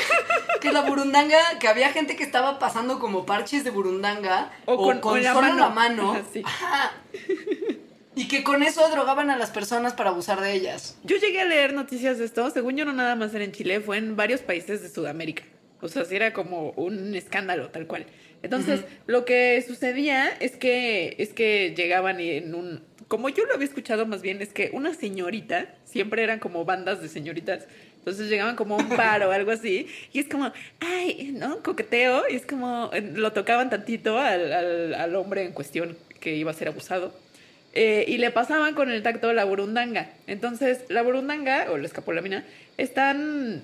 Speaker 2: que la burundanga, que había gente que estaba pasando como parches de burundanga
Speaker 3: O con- en la
Speaker 2: solo
Speaker 3: mano.
Speaker 2: la mano.
Speaker 3: Ajá.
Speaker 2: y que con eso drogaban a las personas para abusar de ellas.
Speaker 3: Yo llegué a leer noticias de esto, según yo no nada más era en Chile, fue en varios países de Sudamérica. O sea, sí era como un escándalo tal cual. Entonces, lo que sucedía es que es que llegaban y en un como yo lo había escuchado más bien es que una señorita, siempre eran como bandas de señoritas. Entonces llegaban como un bar o algo así, y es como, ay, ¿no? Coqueteo, y es como, eh, lo tocaban tantito al, al, hombre en cuestión que iba a ser abusado. Eh, y le pasaban con el tacto la burundanga. Entonces, la burundanga o la escapolamina es tan.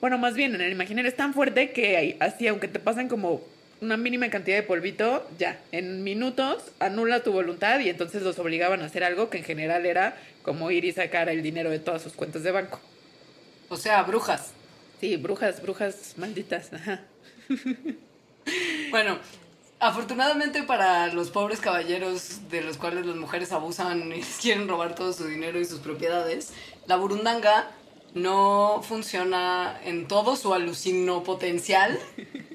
Speaker 3: Bueno, más bien en el imaginario es tan fuerte que así, aunque te pasen como una mínima cantidad de polvito, ya, en minutos anula tu voluntad y entonces los obligaban a hacer algo que en general era como ir y sacar el dinero de todas sus cuentas de banco.
Speaker 2: O sea, brujas.
Speaker 3: Sí, brujas, brujas malditas. Ajá.
Speaker 2: Bueno, afortunadamente para los pobres caballeros de los cuales las mujeres abusan y les quieren robar todo su dinero y sus propiedades, la burundanga no funciona en todo su alucino potencial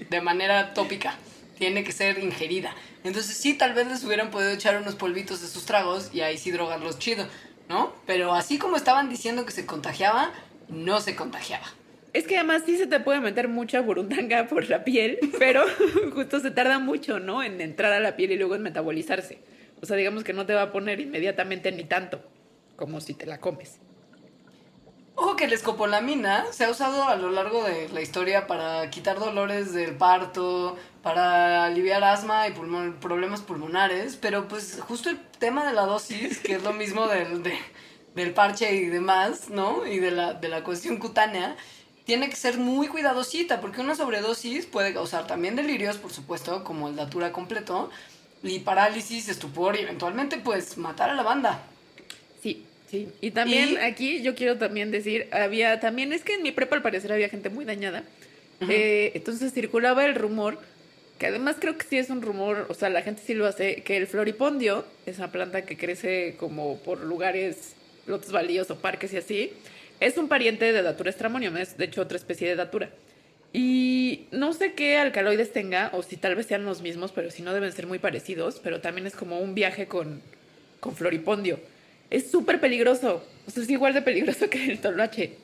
Speaker 2: de manera tópica. Tiene que ser ingerida. Entonces sí, tal vez les hubieran podido echar unos polvitos de sus tragos y ahí sí drogarlos chido, ¿no? Pero así como estaban diciendo que se contagiaba, no se contagiaba.
Speaker 3: Es que además sí se te puede meter mucha burundanga por la piel, pero justo se tarda mucho, ¿no? En entrar a la piel y luego en metabolizarse. O sea, digamos que no te va a poner inmediatamente ni tanto como si te la comes.
Speaker 2: Ojo que la escopolamina se ha usado a lo largo de la historia para quitar dolores del parto, para aliviar asma y pulmón- problemas pulmonares, pero pues justo el tema de la dosis, que es lo mismo del, de- del parche y demás, ¿no? Y de la, de la cuestión cutánea, tiene que ser muy cuidadosita, porque una sobredosis puede causar también delirios, por supuesto, como el datura completo, y parálisis, estupor y eventualmente pues matar a la banda.
Speaker 3: Sí. Y también
Speaker 2: Y-
Speaker 3: aquí yo quiero también decir, había también, es que en mi prepa al parecer había gente muy dañada. Eh, entonces circulaba el rumor, que además creo que sí es un rumor, o sea, la gente sí lo hace, que el floripondio, esa planta que crece como por lugares, lotes baldíos o parques y así, es un pariente de Datura stramonium, es de hecho otra especie de Datura. Y no sé qué alcaloides tenga, o si tal vez sean los mismos, pero si no deben ser muy parecidos, pero también es como un viaje con, con floripondio. Es súper peligroso, o sea, es igual de peligroso que el toloache.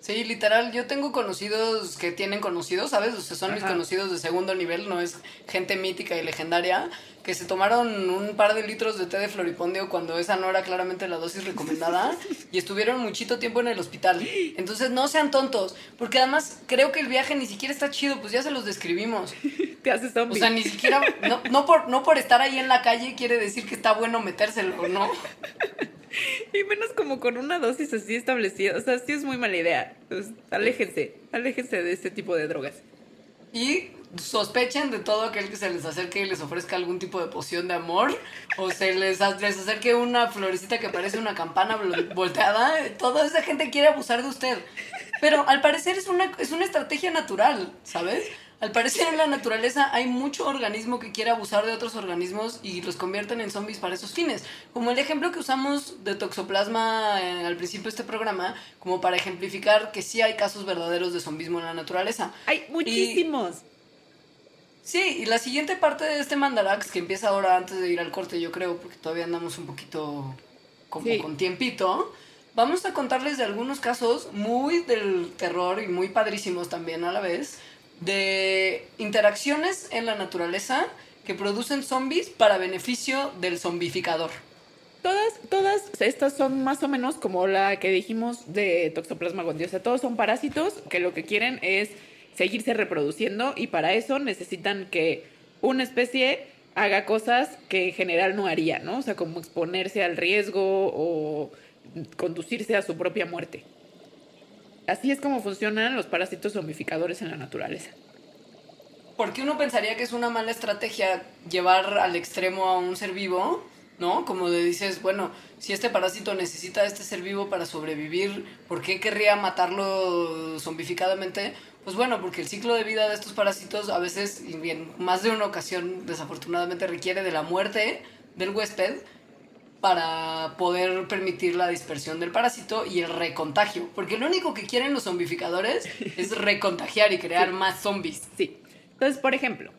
Speaker 2: Sí, literal, yo tengo conocidos que tienen conocidos, ¿sabes? O sea, son mis conocidos de segundo nivel, no es gente mítica y legendaria, que se tomaron un par de litros de té de floripondio cuando esa no era claramente la dosis recomendada y estuvieron muchito tiempo en el hospital. Entonces, no sean tontos, porque además creo que el viaje ni siquiera está chido, pues ya se los describimos.
Speaker 3: Te haces
Speaker 2: O sea, ni siquiera, no, no, por, no por estar ahí en la calle quiere decir que está bueno metérselo, ¿no?
Speaker 3: Y menos como con una dosis así establecida. O sea, sí es muy mala idea. Pues, aléjense, aléjense de este tipo de drogas.
Speaker 2: Y sospechen de todo aquel que se les acerque y les ofrezca algún tipo de poción de amor o se les, les acerque una florecita que parece una campana vol- volteada. Toda esa gente quiere abusar de usted. Pero al parecer es una, es una estrategia natural, ¿sabes? Al parecer en la naturaleza hay mucho organismo que quiere abusar de otros organismos y los convierten en zombies para esos fines. Como el ejemplo que usamos de toxoplasma eh, al principio de este programa, como para ejemplificar que sí hay casos verdaderos de zombismo en la naturaleza.
Speaker 3: Hay muchísimos.
Speaker 2: Sí, y la siguiente parte de este Mandarax, que empieza ahora antes de ir al corte, yo creo, porque todavía andamos un poquito como
Speaker 3: Sí.
Speaker 2: con tiempito, vamos a contarles de algunos casos muy del terror y muy padrísimos también a la vez, de interacciones en la naturaleza que producen zombies para beneficio del zombificador.
Speaker 3: Todas, todas estas son más o menos como la que dijimos de Toxoplasma sea, todos son parásitos que lo que quieren es seguirse reproduciendo y para eso necesitan que una especie haga cosas que en general no haría, ¿no? O sea, como exponerse al riesgo o conducirse a su propia muerte. Así es como funcionan los parásitos zombificadores en la naturaleza.
Speaker 2: Porque uno pensaría que es una mala estrategia llevar al extremo a un ser vivo, ¿no? Como de dices, bueno, si este parásito necesita a este ser vivo para sobrevivir, ¿por qué querría matarlo zombificadamente? Pues bueno, porque el ciclo de vida de estos parásitos a veces, y en más de una ocasión, desafortunadamente requiere de la muerte del huésped para poder permitir la dispersión del parásito y el recontagio. Porque lo único que quieren los zombificadores es recontagiar y crear más zombies.
Speaker 3: Sí. Entonces, por ejemplo,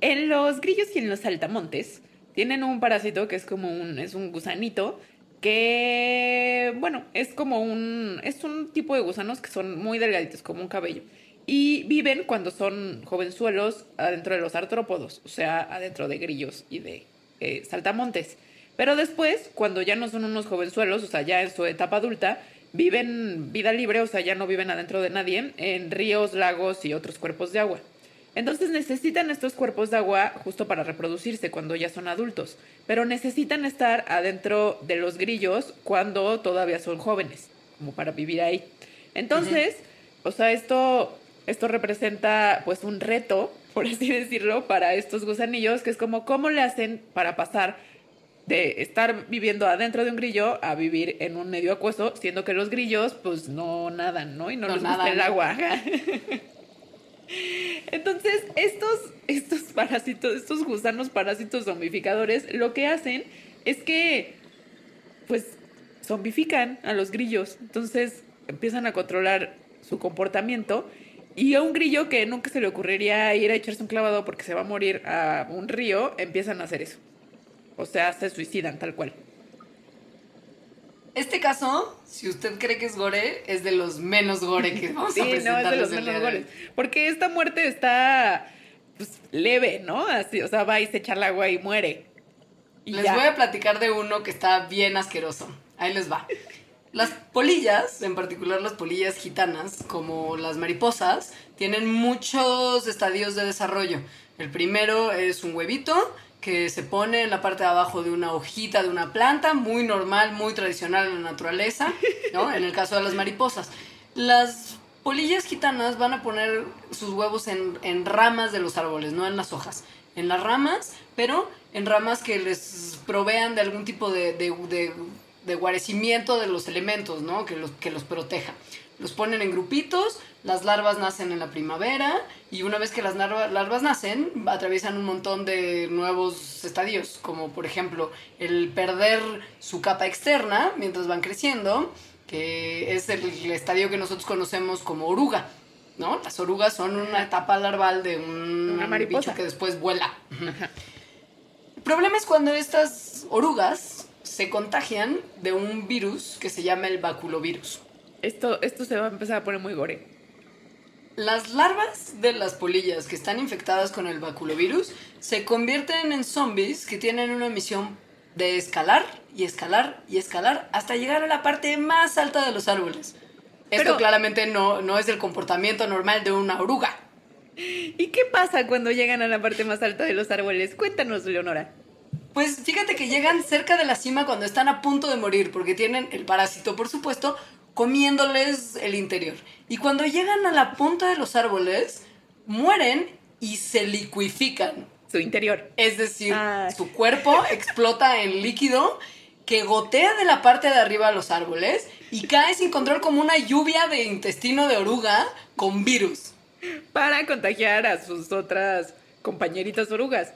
Speaker 3: en los grillos y en los saltamontes tienen un parásito que es como un, es un gusanito que, bueno, es como un, es un tipo de gusanos que son muy delgaditos, como un cabello. Y viven cuando son jovenzuelos adentro de los artrópodos, o sea, adentro de grillos y de eh, saltamontes. Pero después, cuando ya no son unos jovenzuelos, o sea, ya en su etapa adulta, viven vida libre, o sea, ya no viven adentro de nadie, en ríos, lagos y otros cuerpos de agua. Entonces necesitan estos cuerpos de agua justo para reproducirse cuando ya son adultos, pero necesitan estar adentro de los grillos cuando todavía son jóvenes, como para vivir ahí. Entonces, o sea, esto, esto representa pues un reto, por así decirlo, para estos gusanillos, que es como cómo le hacen para pasar de estar viviendo adentro de un grillo a vivir en un medio acuoso, siendo que los grillos pues no nadan, ¿no? Y no,
Speaker 2: No
Speaker 3: les gusta el agua. Entonces, estos, estos parásitos, estos gusanos parásitos zombificadores, lo que hacen es que, pues, zombifican a los grillos. Entonces, empiezan a controlar su comportamiento. Y a un grillo que nunca se le ocurriría ir a echarse un clavado porque se va a morir a un río, empiezan a hacer eso. O sea, se suicidan tal cual.
Speaker 2: Este caso, si usted cree que es gore, es de los menos gore que vamos
Speaker 3: Sí,
Speaker 2: a
Speaker 3: no, es de los menos goles. Porque esta muerte está pues, leve, ¿no? Así, o sea, va y se echa el agua y muere. Y
Speaker 2: Les
Speaker 3: ya.
Speaker 2: voy a platicar de uno que está bien asqueroso. Ahí les va. Las polillas, en particular las polillas gitanas, como las mariposas, tienen muchos estadios de desarrollo. El primero es un huevito que se pone en la parte de abajo de una hojita de una planta, muy normal, muy tradicional en la naturaleza, ¿no? En el caso de las mariposas. Las polillas gitanas van a poner sus huevos en, en ramas de los árboles, no en las hojas. En las ramas, pero en ramas que les provean de algún tipo de, de, de- de guarecimiento de los elementos, ¿no? Que los, que los proteja. Los ponen en grupitos, las larvas nacen en la primavera y una vez que las larva- larvas nacen, atraviesan un montón de nuevos estadios, como por ejemplo el perder su capa externa mientras van creciendo, que es el, el estadio que nosotros conocemos como oruga. ¿no? Las orugas son una etapa larval de un
Speaker 3: Una mariposa.
Speaker 2: bicho que después vuela. El problema es cuando estas orugas se contagian de un virus que se llama el baculovirus.
Speaker 3: Esto, esto se va a empezar a poner muy gore.
Speaker 2: Las larvas de las polillas que están infectadas con el baculovirus se convierten en zombies que tienen una misión de escalar y escalar y escalar hasta llegar a la parte más alta de los árboles. Esto
Speaker 3: Pero-
Speaker 2: claramente no, no es el comportamiento normal de una oruga.
Speaker 3: ¿Y qué pasa cuando llegan a la parte más alta de los árboles? Cuéntanos, Leonora.
Speaker 2: Pues fíjate que llegan cerca de la cima cuando están a punto de morir, porque tienen el parásito, por supuesto, comiéndoles el interior. Y cuando llegan a la punta de los árboles, mueren y se liquifican.
Speaker 3: Su interior.
Speaker 2: Es decir, su cuerpo explota en líquido que gotea de la parte de arriba a los árboles y cae sin control como una lluvia de intestino de oruga con virus.
Speaker 3: Para contagiar a sus otras compañeritas orugas.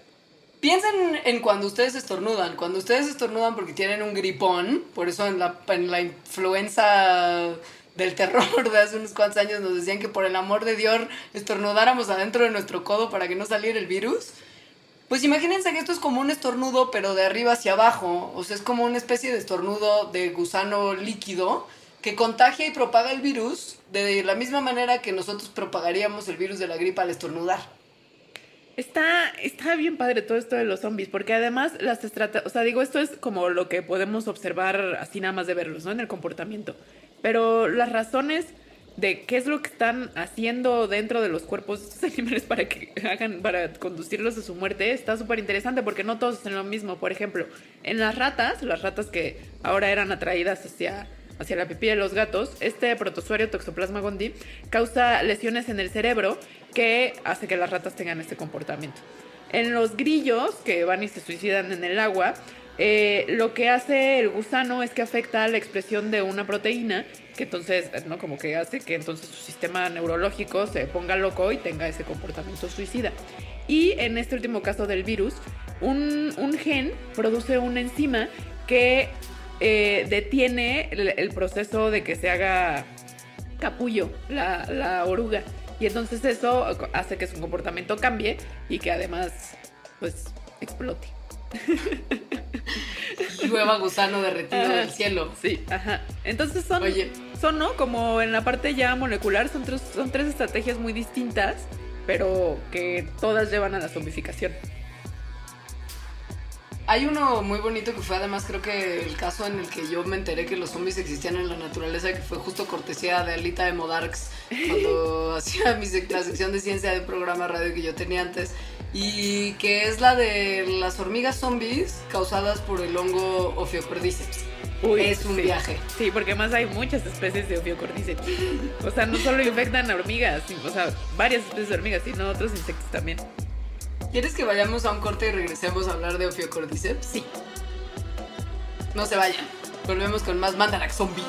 Speaker 2: Piensen en cuando ustedes estornudan. Cuando ustedes estornudan porque tienen un gripón, por eso en la, en la influenza del terror de hace unos cuantos años nos decían que por el amor de Dios estornudáramos adentro de nuestro codo para que no saliera el virus. Pues imagínense que esto es como un estornudo, pero de arriba hacia abajo. O sea, es como una especie de estornudo de gusano líquido que contagia y propaga el virus de la misma manera que nosotros propagaríamos el virus de la gripa al estornudar.
Speaker 3: Está, está bien padre todo esto de los zombies, porque además las estrategias, o sea, digo, esto es como lo que podemos observar así nada más de verlos, ¿no? En el comportamiento. Pero las razones de qué es lo que están haciendo dentro de los cuerpos de estos animales para que hagan, para conducirlos a su muerte, está súper interesante porque no todos hacen lo mismo. Por ejemplo, en las ratas, las ratas que ahora eran atraídas hacia hacia la pipí de los gatos, este protozoario Toxoplasma gondii causa lesiones en el cerebro que hace que las ratas tengan este comportamiento. En los grillos que van y se suicidan en el agua, eh, lo que hace el gusano es que afecta la expresión de una proteína que entonces, ¿no? Como que hace que entonces su sistema neurológico se ponga loco y tenga ese comportamiento suicida. Y en este último caso del virus, un, gen produce una enzima que eh, detiene el, proceso de que se haga capullo la, oruga. Y entonces eso hace que su comportamiento cambie y que además, pues, explote.
Speaker 2: Llueva gusano derretido del cielo.
Speaker 3: Sí, ajá. Entonces son, son, ¿no? Como en la parte ya molecular, son son tres estrategias muy distintas, pero que todas llevan a la zombificación.
Speaker 2: Hay uno muy bonito que fue además creo que el caso en el que yo me enteré que los zombies existían en la naturaleza, que fue justo cortesía de Alita de Modarks, cuando hacía mi, la sección de ciencia de un programa radio que yo tenía antes, y que es la de las hormigas zombies causadas por el hongo Ophiocordyceps. Uy, es un viaje.
Speaker 3: Sí, porque además hay muchas especies de Ophiocordyceps. O sea, no solo infectan a hormigas, o sea, varias especies de hormigas, sino otros insectos también.
Speaker 2: ¿Quieres que vayamos a un corte y regresemos a hablar de Ophiocordyceps?
Speaker 3: Sí.
Speaker 2: No se vayan. Volvemos con más Mandarax Zombie.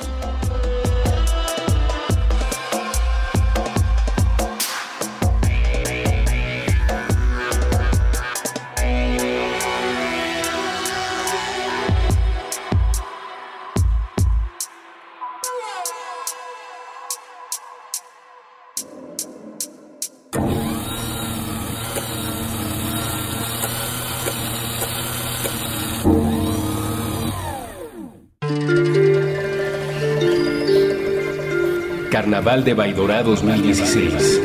Speaker 1: Carnaval de Baidora 2016.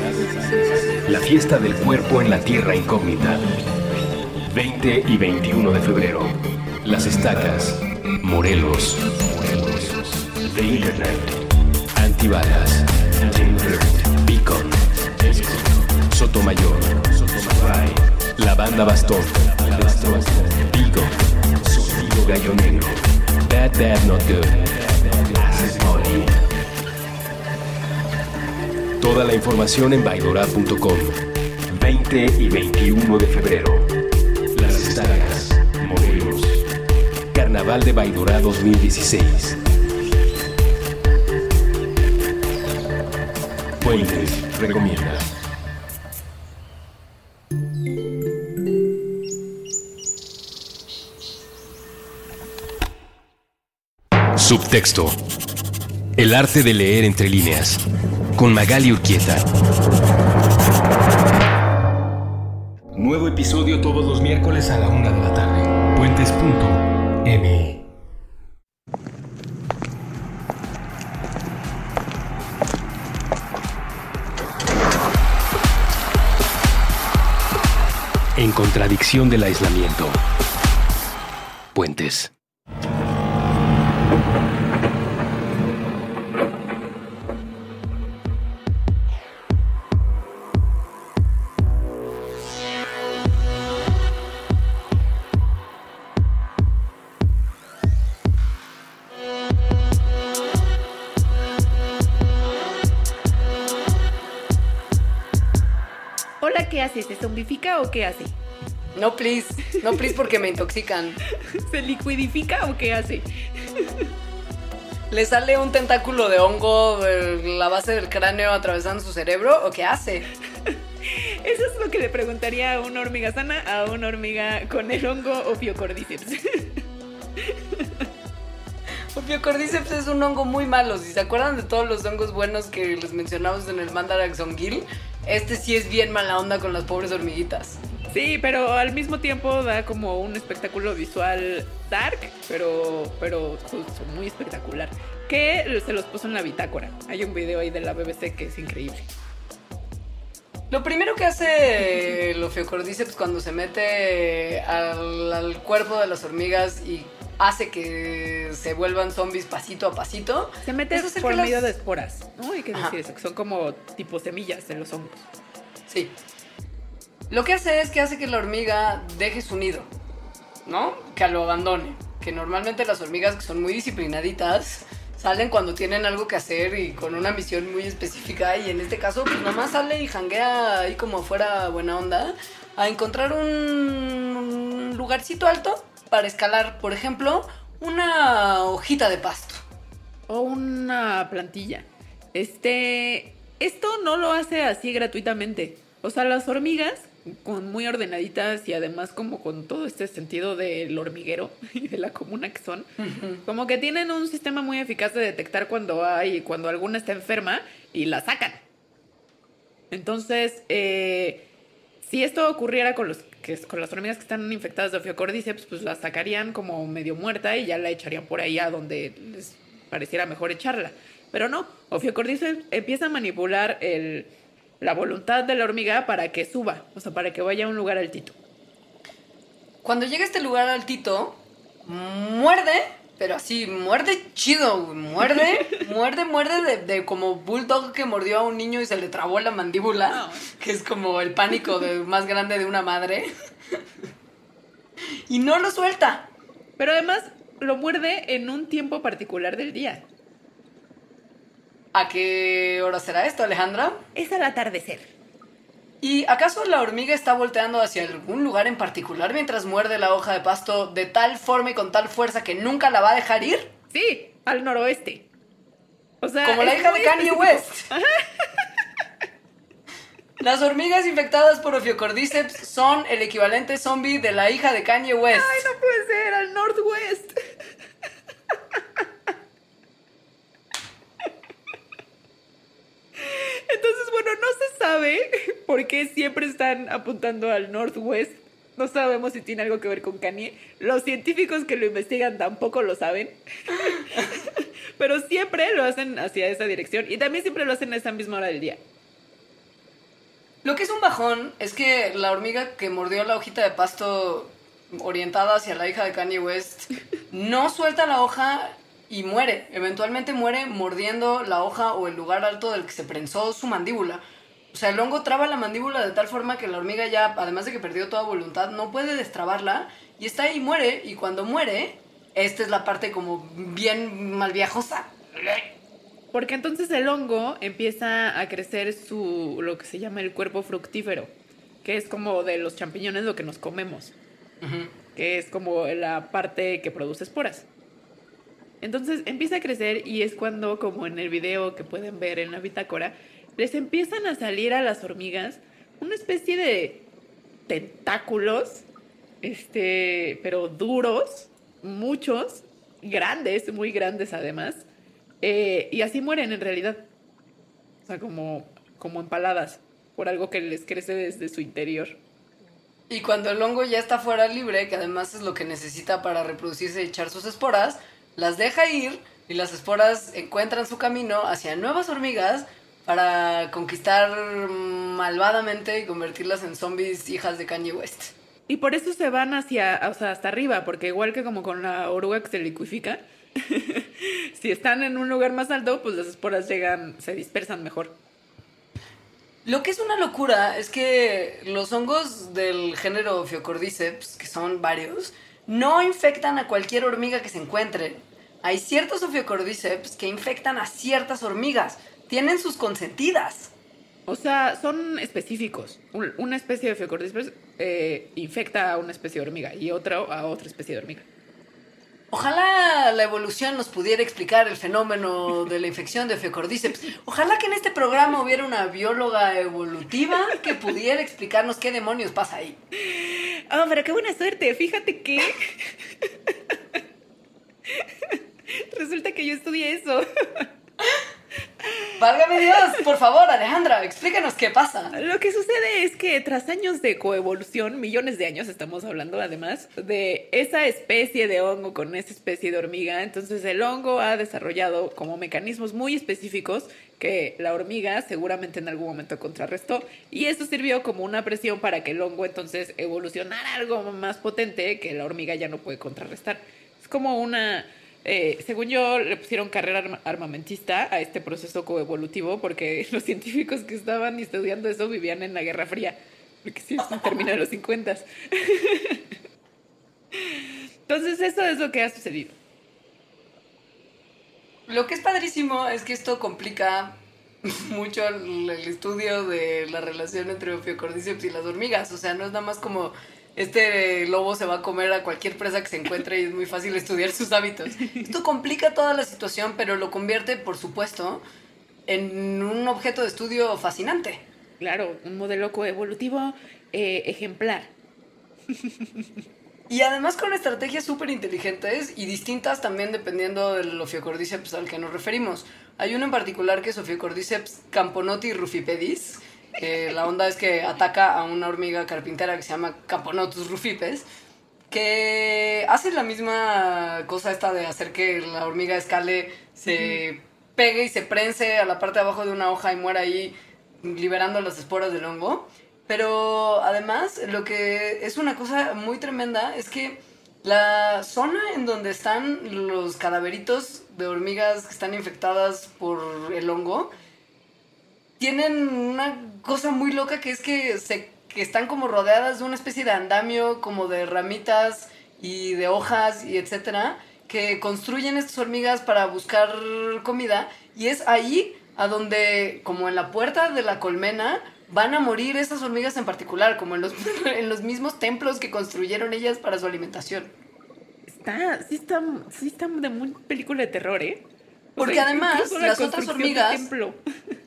Speaker 1: La fiesta del cuerpo en la tierra incógnita. 20 y 21 de febrero. Las Estacas, Morelos, The Internet, Antibalas, Beacon, Sotomayor, La Banda Bastón, Vigo, Gallo Negro, Bad Bad Not Good, Toda la información en baidora.com. 20 y 21 de febrero. Las Estacas, Morelos. Carnaval de Baidora 2016. Fuentes recomienda. Subtexto. El arte de leer entre líneas con Magali Urquieta. Nuevo episodio todos los miércoles a la una de la tarde. Puentes.me. En contradicción del aislamiento. Puentes.
Speaker 3: O qué hace?
Speaker 2: No, please. No, please, porque me intoxican.
Speaker 3: ¿Se liquidifica o qué hace?
Speaker 2: ¿Le sale un tentáculo de hongo de la base del cráneo atravesando su cerebro o qué hace?
Speaker 3: Eso es lo que le preguntaría a una hormiga sana a una hormiga con el hongo Ophiocordyceps.
Speaker 2: Ophiocordyceps es un hongo muy malo. Si se acuerdan de todos los hongos buenos que les mencionamos en el Mandaraxongil, este sí es bien mala onda con las pobres hormiguitas.
Speaker 3: Sí, pero al mismo tiempo da como un espectáculo visual dark, pero, pero justo muy espectacular. Que se los puso en la bitácora. Hay un video ahí de la BBC que es increíble.
Speaker 2: Lo primero que hace el Ophiocordyceps cuando se mete al, al cuerpo de las hormigas y hace que se vuelvan zombies pasito a pasito.
Speaker 3: Se mete
Speaker 2: es hacer
Speaker 3: por
Speaker 2: las-
Speaker 3: medio de esporas. ¿no? Hay que
Speaker 2: Ajá.
Speaker 3: decir eso, que son como tipo semillas de los hongos.
Speaker 2: Sí. Lo que hace es que hace que la hormiga deje su nido, ¿no? Que lo abandone. Que normalmente las hormigas que son muy disciplinaditas salen cuando tienen algo que hacer y con una misión muy específica y en este caso pues nomás sale y janguea ahí como fuera buena onda a encontrar un lugarcito alto para escalar, por ejemplo, una hojita de pasto.
Speaker 3: O una plantilla. Este. Esto no lo hace así gratuitamente. O sea, las hormigas, con muy ordenaditas y además como con todo este sentido del hormiguero y de la comuna que son, como que tienen un sistema muy eficaz de detectar cuando hay, cuando alguna está enferma y la sacan. Entonces, eh, si esto ocurriera con los que con las hormigas que están infectadas de Ophiocordyceps, pues la sacarían como medio muerta y ya la echarían por ahí a donde les pareciera mejor echarla. Pero no, Ophiocordyceps empieza a manipular la voluntad de la hormiga para que suba, o sea, para que vaya a un lugar altito.
Speaker 2: Cuando llega a este lugar altito, muerde, pero así, muerde chido, güey, muerde, muerde, muerde de, de como bulldog que mordió a un niño y se le trabó la mandíbula,
Speaker 3: No.
Speaker 2: que es como el pánico de, más grande de una madre. Y no lo suelta.
Speaker 3: Pero además lo muerde en un tiempo particular del día.
Speaker 2: ¿A qué hora será esto, Alejandra?
Speaker 3: Es al atardecer.
Speaker 2: ¿Y acaso la hormiga está volteando hacia algún lugar en particular mientras muerde la hoja de pasto de tal forma y con tal fuerza que nunca la va a dejar ir?
Speaker 3: Sí, al noroeste. O sea,
Speaker 2: Como la hija de Kanye. West. Las hormigas infectadas por Ophiocordyceps son el equivalente zombie de la hija de Kanye West.
Speaker 3: Ay, no puede ser, al northwest. Entonces, bueno, no se sabe por qué siempre están apuntando al northwest. No sabemos si tiene algo que ver con Kanye. Los científicos que lo investigan tampoco lo saben. Pero siempre lo hacen hacia esa dirección. Y también siempre lo hacen a esa misma hora del día.
Speaker 2: Lo que es un bajón es que la hormiga que mordió la hojita de pasto orientada hacia la hija de Kanye West no suelta la hoja y muere. Eventualmente muere mordiendo la hoja o el lugar alto del que se prensó su mandíbula. O sea, el hongo traba la mandíbula de tal forma que la hormiga ya, además de que perdió toda voluntad, no puede destrabarla y está ahí y muere. Y cuando muere, esta es la parte como bien malviajosa.
Speaker 3: Porque entonces el hongo empieza a crecer su lo que se llama el cuerpo fructífero, que es como de los champiñones lo que nos comemos, que es como la parte que produce esporas. Entonces empieza a crecer y es cuando, como en el video que pueden ver en la bitácora, les empiezan a salir a las hormigas una especie de tentáculos, este, pero duros, muchos, grandes, muy grandes además, eh, y así mueren en realidad. O sea, como, como empaladas por algo que les crece desde su interior.
Speaker 2: Y cuando el hongo ya está fuera libre, que además es lo que necesita para reproducirse y echar sus esporas, las deja ir y las esporas encuentran su camino hacia nuevas hormigas para conquistar malvadamente y convertirlas en zombies hijas de Kanye West.
Speaker 3: Y por eso se van hacia, o sea, hasta arriba, porque igual que como con la oruga que se liquifica, si están en un lugar más alto, pues las esporas llegan, se dispersan mejor.
Speaker 2: Lo que es una locura es que los hongos del género Ophiocordyceps, que son varios, no infectan a cualquier hormiga que se encuentre. Hay ciertos Ophiocordyceps que infectan a ciertas hormigas. Tienen sus consentidas.
Speaker 3: O sea, son específicos. Un- Una especie de Ophiocordyceps eh, infecta a una especie de hormiga y otra a otra especie de hormiga.
Speaker 2: Ojalá la evolución nos pudiera explicar el fenómeno de la infección de Ophiocordyceps. Ojalá que en este programa hubiera una bióloga evolutiva que pudiera explicarnos qué demonios pasa ahí.
Speaker 3: Oh, pero qué buena suerte. Fíjate que Resulta que yo estudié eso.
Speaker 2: Válgame Dios, por favor, Alejandra, explícanos qué pasa.
Speaker 3: Lo que sucede es que tras años de coevolución, millones de años estamos hablando además, de esa especie de hongo con esa especie de hormiga, entonces el hongo ha desarrollado como mecanismos muy específicos que la hormiga seguramente en algún momento contrarrestó y eso sirvió como una presión para que el hongo entonces evolucionara algo más potente que la hormiga ya no puede contrarrestar. Es como una eh, según yo, le pusieron carrera armamentista a este proceso coevolutivo porque los científicos que estaban estudiando eso vivían en la Guerra Fría, porque sí, término de los 50. Entonces, eso es lo que ha sucedido.
Speaker 2: Lo que es padrísimo es que esto complica mucho el estudio de la relación entre Ophiocordyceps y las hormigas. O sea, no es nada más como este lobo se va a comer a cualquier presa que se encuentre y es muy fácil estudiar sus hábitos. Esto complica toda la situación, pero lo convierte, por supuesto, en un objeto de estudio fascinante.
Speaker 3: Claro, un modelo coevolutivo eh, ejemplar.
Speaker 2: Y además con estrategias súper inteligentes y distintas también dependiendo del Ophiocordyceps al que nos referimos. Hay uno en particular que es Ophiocordyceps camponoti rufipedis, que la onda es que ataca a una hormiga carpintera que se llama Camponotus rufipes, que hace la misma cosa esta de hacer que la hormiga escale, se pegue y se prense a la parte de abajo de una hoja y muera ahí liberando las esporas del hongo. Pero además, lo que es una cosa muy tremenda es que la zona en donde están los cadaveritos de hormigas que están infectadas por el hongo tienen una cosa muy loca que es que, se, que están como rodeadas de una especie de andamio, como de ramitas y de hojas y etcétera, que construyen estas hormigas para buscar comida. Y es ahí a donde, como en la puerta de la colmena, van a morir esas hormigas en particular, como en los, en los mismos templos que construyeron ellas para su alimentación.
Speaker 3: Está, sí está, sí está de muy película de terror, ¿eh? O
Speaker 2: Porque
Speaker 3: sea,
Speaker 2: además, las otras hormigas-.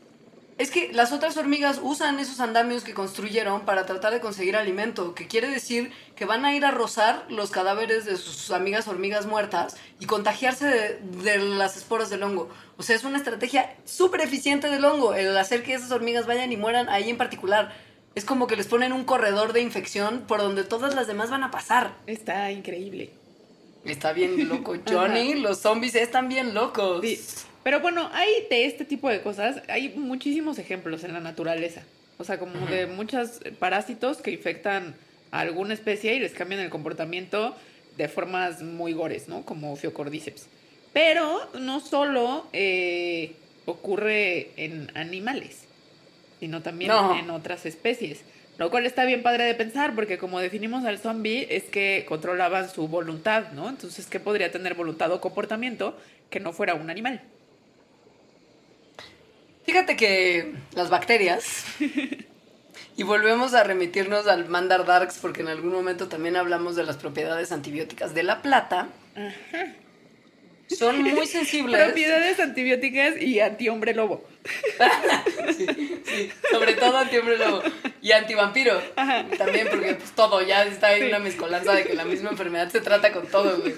Speaker 2: Es que las otras hormigas usan esos andamios que construyeron para tratar de conseguir alimento, que quiere decir que van a ir a rozar los cadáveres de sus amigas hormigas muertas y contagiarse de, de las esporas del hongo. O sea, es una estrategia súper eficiente del hongo, el hacer que esas hormigas vayan y mueran ahí en particular. Es como que les ponen un corredor de infección por donde todas las demás van a pasar.
Speaker 3: Está increíble.
Speaker 2: Está bien loco, Johnny. Los zombies están bien locos.
Speaker 3: Sí. Pero bueno, hay de este tipo de cosas, hay muchísimos ejemplos en la naturaleza. O sea, como de muchos parásitos que infectan a alguna especie y les cambian el comportamiento de formas muy gores, ¿no? Como Phiocordyceps. Pero no solo eh, ocurre en animales, sino también
Speaker 2: No.
Speaker 3: en otras especies. Lo cual está bien padre de pensar, porque como definimos al zombie, es que controlaban su voluntad, ¿no? Entonces, ¿qué podría tener voluntad o comportamiento que no fuera un animal?
Speaker 2: Fíjate que las bacterias, y volvemos a remitirnos al Mandar Darks porque en algún momento también hablamos de las propiedades antibióticas de la plata, son muy sensibles.
Speaker 3: Propiedades antibióticas y antihombre lobo.
Speaker 2: Sí, sí, sobre todo antihombre lobo y antivampiro. También porque pues, todo ya está ahí una mezcolanza de que la misma enfermedad se trata con todo, güey.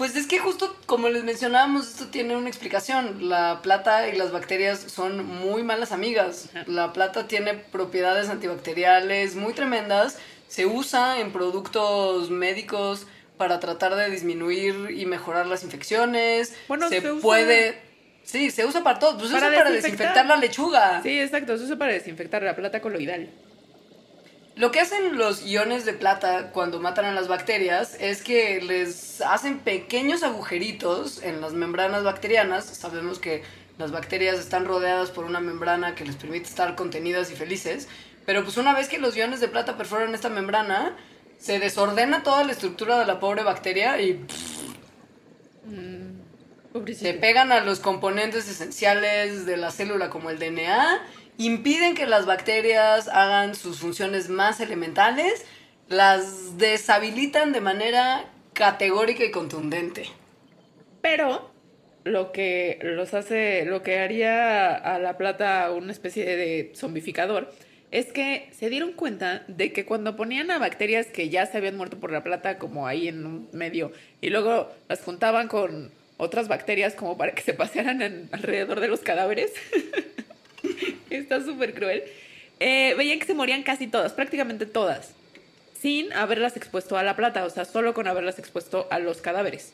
Speaker 2: Pues es que justo como les mencionábamos, esto tiene una explicación. La plata y las bacterias son muy malas amigas. La plata tiene propiedades antibacteriales muy tremendas. Se usa en productos médicos para tratar de disminuir y mejorar las infecciones.
Speaker 3: Bueno,
Speaker 2: se,
Speaker 3: se usa-
Speaker 2: puede... Sí, se usa para todo. Pues se
Speaker 3: Para
Speaker 2: usa para
Speaker 3: desinfectar.
Speaker 2: la lechuga.
Speaker 3: Sí, exacto. Eso es para desinfectar la plata coloidal.
Speaker 2: Lo que hacen los iones de plata cuando matan a las bacterias es que les hacen pequeños agujeritos en las membranas bacterianas. Sabemos que las bacterias están rodeadas por una membrana que les permite estar contenidas y felices. Pero pues una vez que los iones de plata perforan esta membrana, se desordena toda la estructura de la pobre bacteria y
Speaker 3: Pobrecito.
Speaker 2: se pegan a los componentes esenciales de la célula como el DNA, impiden que las bacterias hagan sus funciones más elementales, las deshabilitan de manera categórica y contundente.
Speaker 3: Pero lo que los hace, lo que haría a la plata una especie de zombificador, es que se dieron cuenta de que cuando ponían a bacterias que ya se habían muerto por la plata, como ahí en un medio, y luego las juntaban con otras bacterias como para que se pasearan alrededor de los cadáveres, está súper cruel, eh, veían que se morían casi todas, prácticamente todas, sin haberlas expuesto a la plata, o sea, solo con haberlas expuesto a los cadáveres.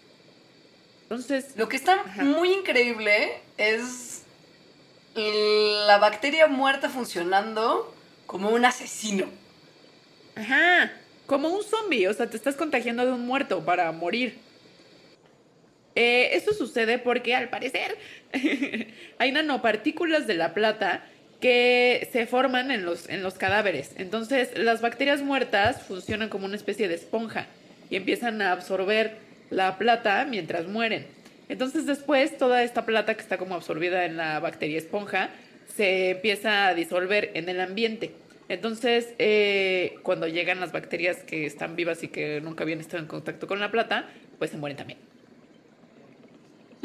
Speaker 3: Entonces,
Speaker 2: Lo que está muy increíble es la bacteria muerta funcionando como un asesino.
Speaker 3: Ajá, como un zombie, o sea, te estás contagiando de un muerto para morir. Eh, esto sucede porque al parecer hay nanopartículas de la plata que se forman en los, en los cadáveres. Entonces, las bacterias muertas funcionan como una especie de esponja y empiezan a absorber la plata mientras mueren. Entonces, después, toda esta plata que está como absorbida en la bacteria esponja se empieza a disolver en el ambiente. Entonces, eh, cuando llegan las bacterias que están vivas y que nunca habían estado en contacto con la plata, pues se mueren también.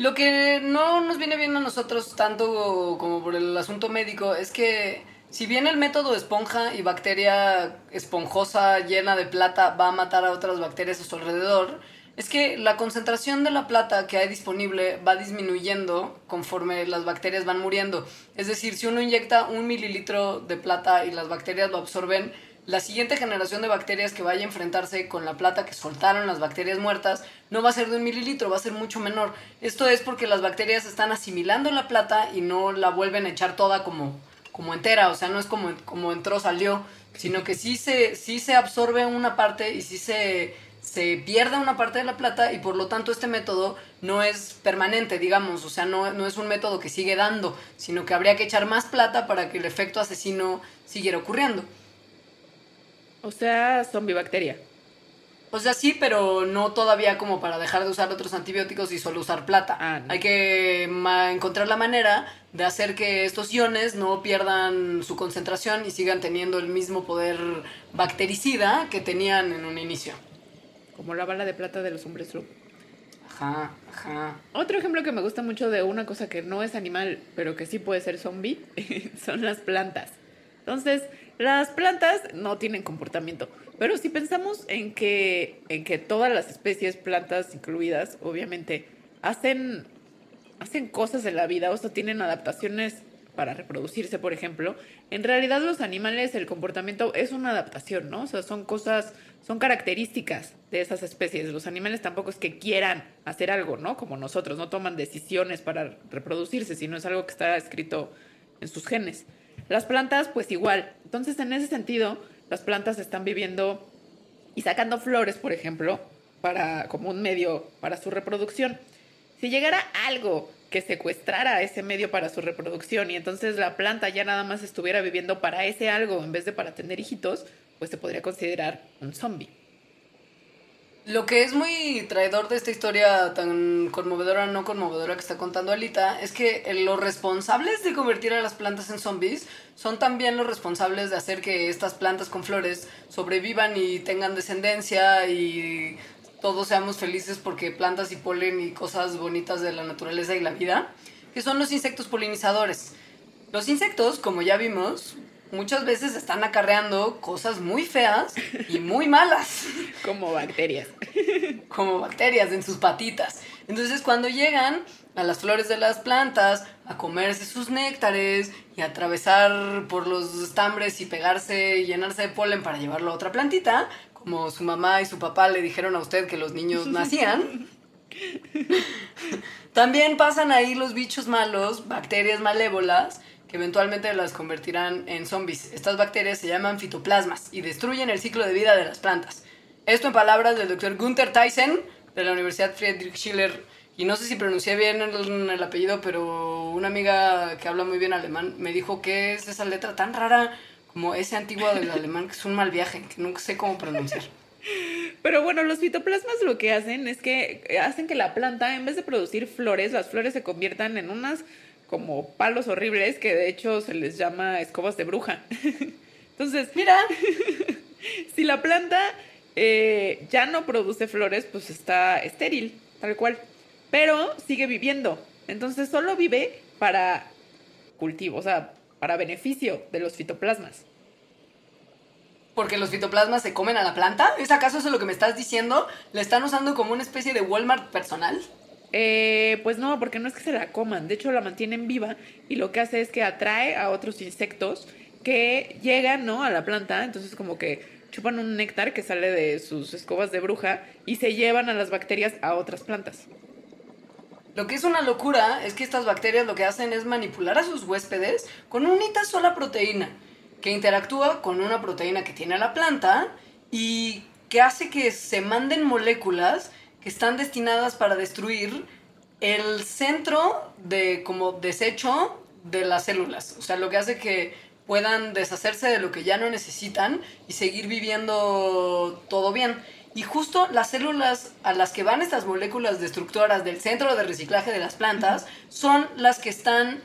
Speaker 2: Lo que no nos viene bien a nosotros tanto como por el asunto médico es que si bien el método esponja y bacteria esponjosa llena de plata va a matar a otras bacterias a su alrededor, es que la concentración de la plata que hay disponible va disminuyendo conforme las bacterias van muriendo. Es decir, si uno inyecta un mililitro de plata y las bacterias lo absorben, la siguiente generación de bacterias que vaya a enfrentarse con la plata que soltaron las bacterias muertas no va a ser de un mililitro, va a ser mucho menor. Esto es porque las bacterias están asimilando la plata y no la vuelven a echar toda como, como entera, o sea, no es como, como entró, salió, sino que sí se, sí se absorbe una parte y sí se, se pierde una parte de la plata y por lo tanto este método no es permanente, digamos, o sea, no, no es un método que sigue dando, sino que habría que echar más plata para que el efecto asesino siguiera ocurriendo.
Speaker 3: O sea, zombie bacteria.
Speaker 2: O sea, sí, pero no todavía como para dejar de usar otros antibióticos y solo usar plata.
Speaker 3: Ah, no.
Speaker 2: Hay que encontrar la manera de hacer que estos iones no pierdan su concentración y sigan teniendo el mismo poder bactericida que tenían en un inicio.
Speaker 3: Como la bala de plata de los hombres lobo.
Speaker 2: Ajá, ajá.
Speaker 3: Otro ejemplo que me gusta mucho de una cosa que no es animal, pero que sí puede ser zombie, son las plantas. Entonces, las plantas no tienen comportamiento, pero si pensamos en que, en que todas las especies, plantas incluidas, obviamente, hacen, hacen cosas en la vida, o sea, tienen adaptaciones para reproducirse, por ejemplo, en realidad los animales, el comportamiento es una adaptación, ¿no? O sea, son cosas, son características de esas especies. Los animales tampoco es que quieran hacer algo, ¿no? Como nosotros, no toman decisiones para reproducirse, sino es algo que está escrito en sus genes. Las plantas, pues igual. Entonces, en ese sentido, las plantas están viviendo y sacando flores, por ejemplo, para, como un medio para su reproducción. Si llegara algo que secuestrara ese medio para su reproducción y entonces la planta ya nada más estuviera viviendo para ese algo en vez de para tener hijitos, pues se podría considerar un zombie.
Speaker 2: Lo que es muy traidor de esta historia tan conmovedora, no conmovedora que está contando Alita, es que los responsables de convertir a las plantas en zombies son también los responsables de hacer que estas plantas con flores sobrevivan y tengan descendencia y todos seamos felices porque plantas y polen y cosas bonitas de la naturaleza y la vida, que son los insectos polinizadores. Los insectos, como ya vimos, muchas veces están acarreando cosas muy feas y muy malas
Speaker 3: Como bacterias.
Speaker 2: como bacterias en sus patitas. Entonces cuando llegan a las flores de las plantas a comerse sus néctares y a atravesar por los estambres y pegarse y llenarse de polen para llevarlo a otra plantita, como su mamá y su papá le dijeron a usted que los niños nacían, también pasan ahí los bichos malos, bacterias malévolas, que eventualmente las convertirán en zombies. Estas bacterias se llaman fitoplasmas y destruyen el ciclo de vida de las plantas. Esto en palabras del doctor Gunther Tyson de la Universidad Friedrich Schiller. Y no sé si pronuncié bien el, el apellido, pero una amiga que habla muy bien alemán me dijo que es esa letra tan rara como ese antiguo del alemán que es un mal viaje, que nunca sé cómo pronunciar.
Speaker 3: Pero bueno, los fitoplasmas lo que hacen es que hacen que la planta, en vez de producir flores, las flores se conviertan en unas como palos horribles que de hecho se les llama escobas de bruja. Entonces,
Speaker 2: Mira,
Speaker 3: si la planta eh, ya no produce flores, pues está estéril, tal cual. Pero sigue viviendo. Entonces solo vive para cultivo, o sea, para beneficio de los fitoplasmas.
Speaker 2: porque los fitoplasmas se comen a la planta. ¿Es acaso eso lo que me estás diciendo? ¿La están usando como una especie de Walmart personal?
Speaker 3: Eh, pues no, porque no es que se la coman, de hecho la mantienen viva y lo que hace es que atrae a otros insectos que llegan, ¿no? A la planta, entonces como que chupan un néctar que sale de sus escobas de bruja y se llevan a las bacterias a otras plantas.
Speaker 2: Lo que es una locura es que estas bacterias lo que hacen es manipular a sus huéspedes con una sola proteína, que interactúa con una proteína que tiene la planta y que hace que se manden moléculas que están destinadas para destruir el centro de como desecho de las células. O sea, lo que hace que puedan deshacerse de lo que ya no necesitan y seguir viviendo todo bien. Y justo las células a las que van estas moléculas destructoras del centro de reciclaje de las plantas son las que están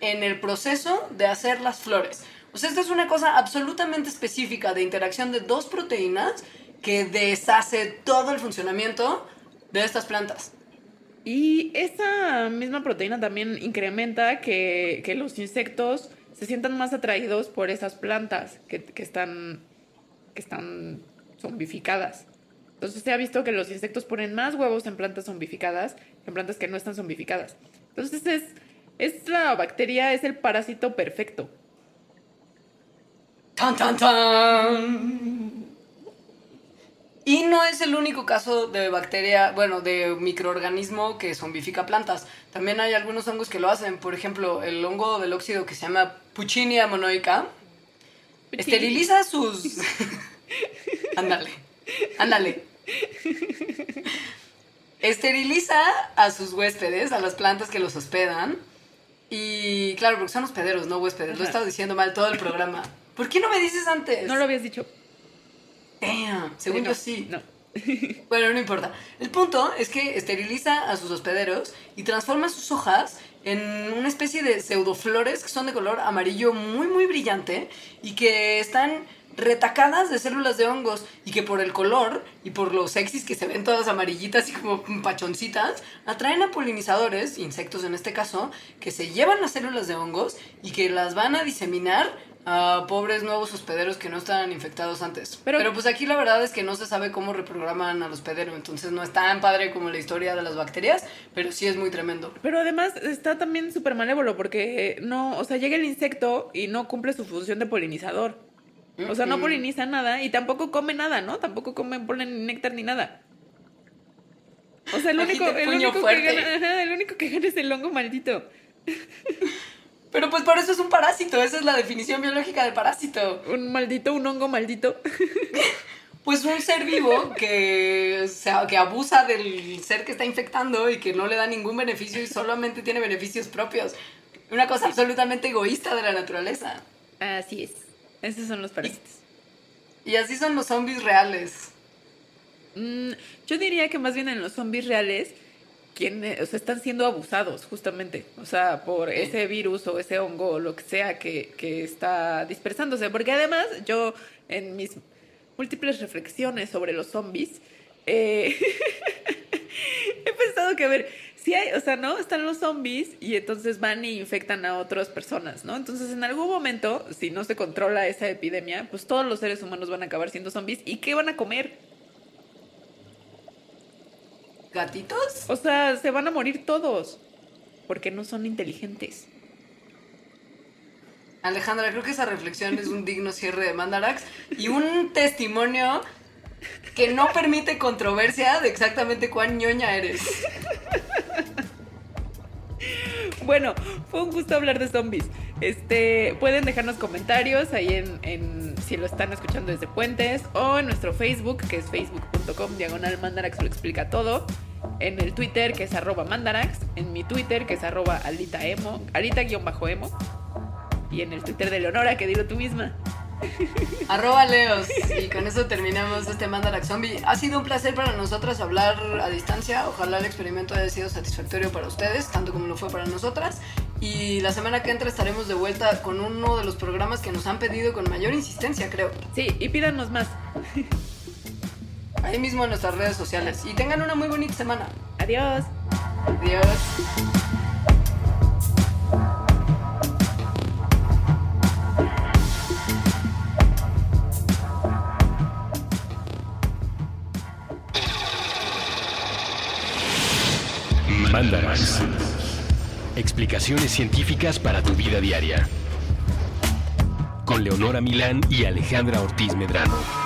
Speaker 2: en el proceso de hacer las flores. O sea, esta es una cosa absolutamente específica de interacción de dos proteínas que deshace todo el funcionamiento de estas plantas.
Speaker 3: Y esa misma proteína también incrementa que, que los insectos se sientan más atraídos por esas plantas que, que, están, que están zombificadas. Entonces se ha visto que los insectos ponen más huevos en plantas zombificadas que en plantas que no están zombificadas. Entonces es, es la bacteria, es el parásito perfecto.
Speaker 2: ¡Tan, tan, tan! Y no es el único caso de bacteria, bueno, de microorganismo que zombifica plantas. También hay algunos hongos que lo hacen. Por ejemplo, el hongo del óxido que se llama Puccinia monoica esteriliza sus. ándale, ándale. Esteriliza a sus huéspedes, a las plantas que los hospedan. Y claro, porque son hospederos, no huéspedes. Lo he estado diciendo mal todo el programa. ¿Por qué no me dices antes?
Speaker 3: No lo habías dicho.
Speaker 2: Damn, según
Speaker 3: no,
Speaker 2: yo sí.
Speaker 3: No.
Speaker 2: Bueno, no importa. El punto es que esteriliza a sus hospederos y transforma sus hojas en una especie de pseudoflores que son de color amarillo muy, muy brillante y que están retacadas de células de hongos y que por el color y por los sexys que se ven todas amarillitas y como pachoncitas, atraen a polinizadores, insectos en este caso, que se llevan las células de hongos y que las van a diseminar a pobres nuevos hospederos que no estaban infectados antes. Pero,
Speaker 3: Pero-
Speaker 2: pues aquí la verdad es que no se sabe cómo reprograman al hospedero, entonces no es tan padre como la historia de las bacterias, pero sí es muy tremendo.
Speaker 3: Pero además está también súper malévolo porque no, o sea, llega el insecto y no cumple su función de polinizador. O sea, no poliniza nada y tampoco come nada, ¿no? Tampoco come polen ni néctar ni nada. O sea, el único,
Speaker 2: el
Speaker 3: único que
Speaker 2: fuerte.
Speaker 3: gana, ajá, el único que gana es el hongo maldito.
Speaker 2: Pero pues por eso es un parásito, esa es la definición biológica del parásito.
Speaker 3: Un maldito, un hongo maldito.
Speaker 2: Pues un ser vivo que, se- que abusa del ser que está infectando y que no le da ningún beneficio y solamente tiene beneficios propios. Una cosa absolutamente egoísta de la naturaleza.
Speaker 3: Así es. Esos son los parásitos.
Speaker 2: Y así son los zombies reales.
Speaker 3: Mm, yo diría que más bien en los zombies reales, quienes, o sea, están siendo abusados justamente, o sea, por
Speaker 2: Sí.
Speaker 3: ese virus o ese hongo o lo que sea que, que está dispersándose. Porque además yo, en mis múltiples reflexiones sobre los zombies, eh, he pensado que, a ver, si hay, o sea, ¿no? Están los zombies y entonces van y infectan a otras personas, ¿no? Entonces, en algún momento, si no se controla esa epidemia, pues todos los seres humanos van a acabar siendo zombies. ¿Y qué van a comer?
Speaker 2: ¿Gatitos?
Speaker 3: O sea, se van a morir todos. Porque no son inteligentes.
Speaker 2: Alejandra, creo que esa reflexión es un digno cierre de Mandarax y un testimonio que no permite controversia de exactamente cuán ñoña eres.
Speaker 3: Bueno, fue un gusto hablar de zombies. Este, pueden dejarnos comentarios ahí en, en- si lo están escuchando desde Puentes o en nuestro Facebook, que es facebook.com diagonal mandarax lo explica todo. En el Twitter, que es arroba mandarax. En mi Twitter, que es arroba alitaemo, alita-emo. Y en el Twitter de Leonora, que dilo tú misma.
Speaker 2: Arroba Leos. Y con eso terminamos este Mandarax Zombie. Ha sido un placer para nosotras hablar a distancia. Ojalá el experimento haya sido satisfactorio para ustedes, tanto como lo fue para nosotras. Y la semana que entra estaremos de vuelta con uno de los programas que nos han pedido con mayor insistencia, creo.
Speaker 3: Sí, y pídanos más.
Speaker 2: ahí mismo en nuestras redes sociales. Y tengan una muy bonita semana.
Speaker 3: Adiós.
Speaker 2: Adiós.
Speaker 1: Mandarax. Explicaciones científicas para tu vida diaria. Con Leonora Milán y Alejandra Ortiz Medrano.